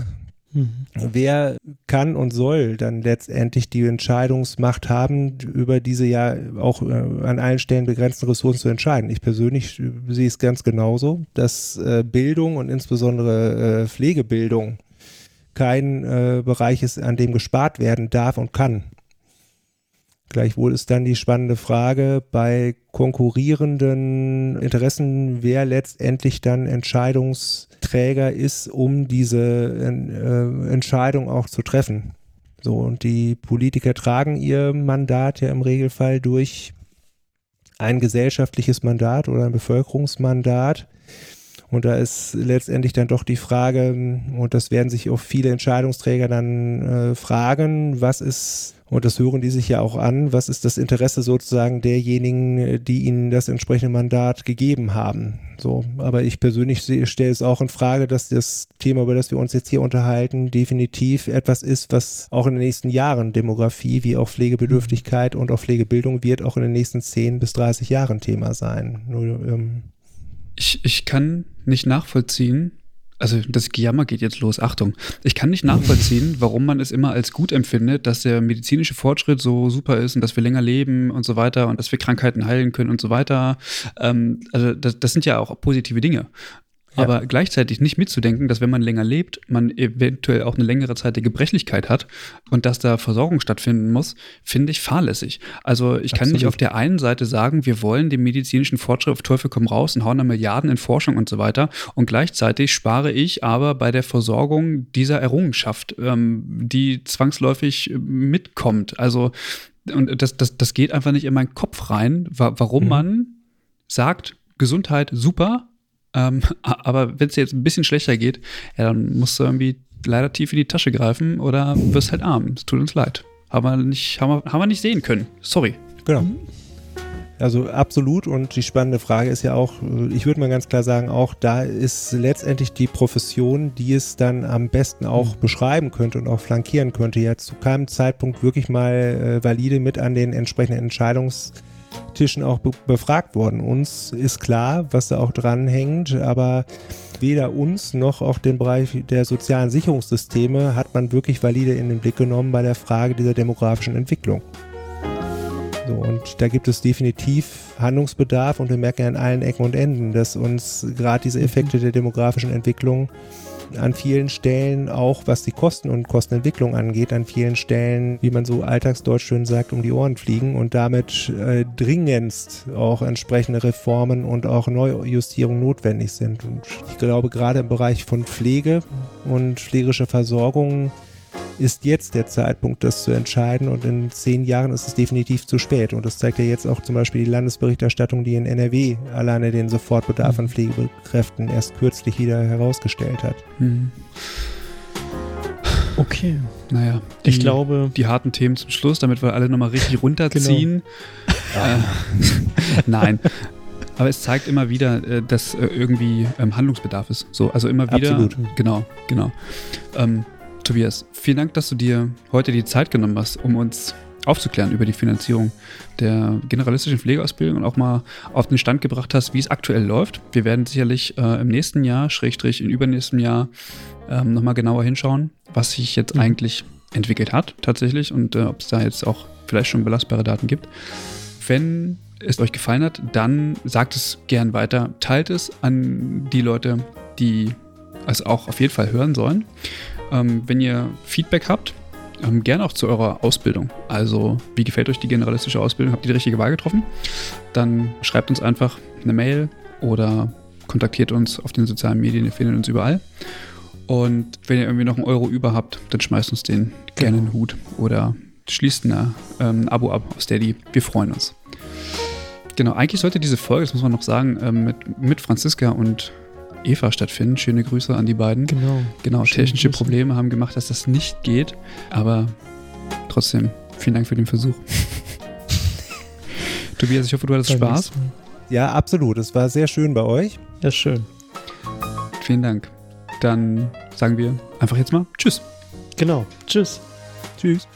mhm. wer kann und soll dann letztendlich die Entscheidungsmacht haben, über diese ja auch äh, an allen Stellen begrenzten Ressourcen zu entscheiden. Ich persönlich sehe es ganz genauso, dass äh, Bildung und insbesondere äh, Pflegebildung kein äh, Bereich ist, an dem gespart werden darf und kann. Gleichwohl ist dann die spannende Frage bei konkurrierenden Interessen, wer letztendlich dann Entscheidungsträger ist, um diese äh, Entscheidung auch zu treffen. So, und die Politiker tragen ihr Mandat ja im Regelfall durch ein gesellschaftliches Mandat oder ein Bevölkerungsmandat. Und da ist letztendlich dann doch die Frage, und das werden sich auch viele Entscheidungsträger dann äh, fragen, was ist und das hören die sich ja auch an. Was ist das Interesse sozusagen derjenigen, die ihnen das entsprechende Mandat gegeben haben? So, aber ich persönlich stelle es auch in Frage, dass das Thema, über das wir uns jetzt hier unterhalten, definitiv etwas ist, was auch in den nächsten Jahren Demografie wie auch Pflegebedürftigkeit und auch Pflegebildung wird auch in den nächsten 10 bis 30 Jahren Thema sein. Nur, ähm ich, ich kann nicht nachvollziehen, also das Gejammer geht jetzt los. Achtung. Ich kann nicht nachvollziehen, warum man es immer als gut empfindet, dass der medizinische Fortschritt so super ist und dass wir länger leben und so weiter und dass wir Krankheiten heilen können und so weiter. Ähm, also das, das sind ja auch positive Dinge. Aber gleichzeitig nicht mitzudenken, dass wenn man länger lebt, man eventuell auch eine längere Zeit der Gebrechlichkeit hat und dass da Versorgung stattfinden muss, finde ich fahrlässig. Also ich kann Absolut. nicht auf der einen Seite sagen, wir wollen den medizinischen Fortschritt auf Teufel komm raus und hauen da Milliarden in Forschung und so weiter. Und gleichzeitig spare ich aber bei der Versorgung dieser Errungenschaft, ähm, die zwangsläufig mitkommt. Also und das, das, das geht einfach nicht in meinen Kopf rein, wa warum mhm. man sagt, Gesundheit super, ähm, aber wenn es dir jetzt ein bisschen schlechter geht, ja, dann musst du irgendwie leider tief in die Tasche greifen oder wirst halt arm. Es tut uns leid. Haben wir nicht, haben wir, haben wir nicht sehen können. Sorry. Genau. Also absolut. Und die spannende Frage ist ja auch, ich würde mal ganz klar sagen, auch da ist letztendlich die Profession, die es dann am besten auch mhm. beschreiben könnte und auch flankieren könnte, ja zu keinem Zeitpunkt wirklich mal äh, valide mit an den entsprechenden Entscheidungs- Tischen auch be befragt worden. Uns ist klar, was da auch dranhängt, aber weder uns noch auch den Bereich der sozialen Sicherungssysteme hat man wirklich valide in den Blick genommen bei der Frage dieser demografischen Entwicklung. So, und da gibt es definitiv Handlungsbedarf und wir merken an allen Ecken und Enden, dass uns gerade diese Effekte der demografischen Entwicklung an vielen Stellen auch, was die Kosten und Kostenentwicklung angeht, an vielen Stellen, wie man so alltagsdeutsch schön sagt, um die Ohren fliegen und damit äh, dringendst auch entsprechende Reformen und auch Neujustierungen notwendig sind. Und ich glaube, gerade im Bereich von Pflege und pflegerischer Versorgung ist jetzt der Zeitpunkt, das zu entscheiden und in zehn Jahren ist es definitiv zu spät. Und das zeigt ja jetzt auch zum Beispiel die Landesberichterstattung, die in NRW alleine den Sofortbedarf an Pflegekräften erst kürzlich wieder herausgestellt hat. Hm. Okay. Naja, Ich die- glaube, die harten Themen zum Schluss, damit wir alle nochmal richtig runterziehen. Äh, nein. Aber es zeigt immer wieder, äh, dass äh, irgendwie ähm, Handlungsbedarf ist. So, also immer wieder. Absolut. Genau, genau. Ähm, Tobias, vielen Dank, dass du dir heute die Zeit genommen hast, um uns aufzuklären über die Finanzierung der generalistischen Pflegeausbildung und auch mal auf den Stand gebracht hast, wie es aktuell läuft. Wir werden sicherlich äh, im nächsten Jahr, Schrägstrich im übernächsten Jahr, ähm, nochmal genauer hinschauen, was sich jetzt Mhm. eigentlich entwickelt hat tatsächlich und äh, ob es da jetzt auch vielleicht schon belastbare Daten gibt. Wenn es euch gefallen hat, dann sagt es gern weiter, teilt es an die Leute, die es auch auf jeden Fall hören sollen. Ähm, wenn ihr Feedback habt, ähm, gerne auch zu eurer Ausbildung. Also, wie gefällt euch die generalistische Ausbildung? Habt ihr die richtige Wahl getroffen? Dann schreibt uns einfach eine Mail oder kontaktiert uns auf den sozialen Medien. Ihr findet uns überall. Und wenn ihr irgendwie noch einen Euro über habt, dann schmeißt uns den gerne in den Hut oder schließt eine, ähm, ein Abo ab auf Steady. Wir freuen uns. Genau, eigentlich sollte diese Folge, das muss man noch sagen, ähm, mit, mit Franziska und Eva stattfinden. Schöne Grüße an die beiden. genau. Genau, Schöne technische Grüße. Probleme haben gemacht, dass das nicht geht. Aber trotzdem, vielen Dank für den Versuch. Tobias, ich hoffe, du hattest Spaß. Ja, absolut. Es war sehr schön bei euch. Ja, schön. Vielen Dank. Dann sagen wir einfach jetzt mal Tschüss. Genau. Tschüss. Tschüss.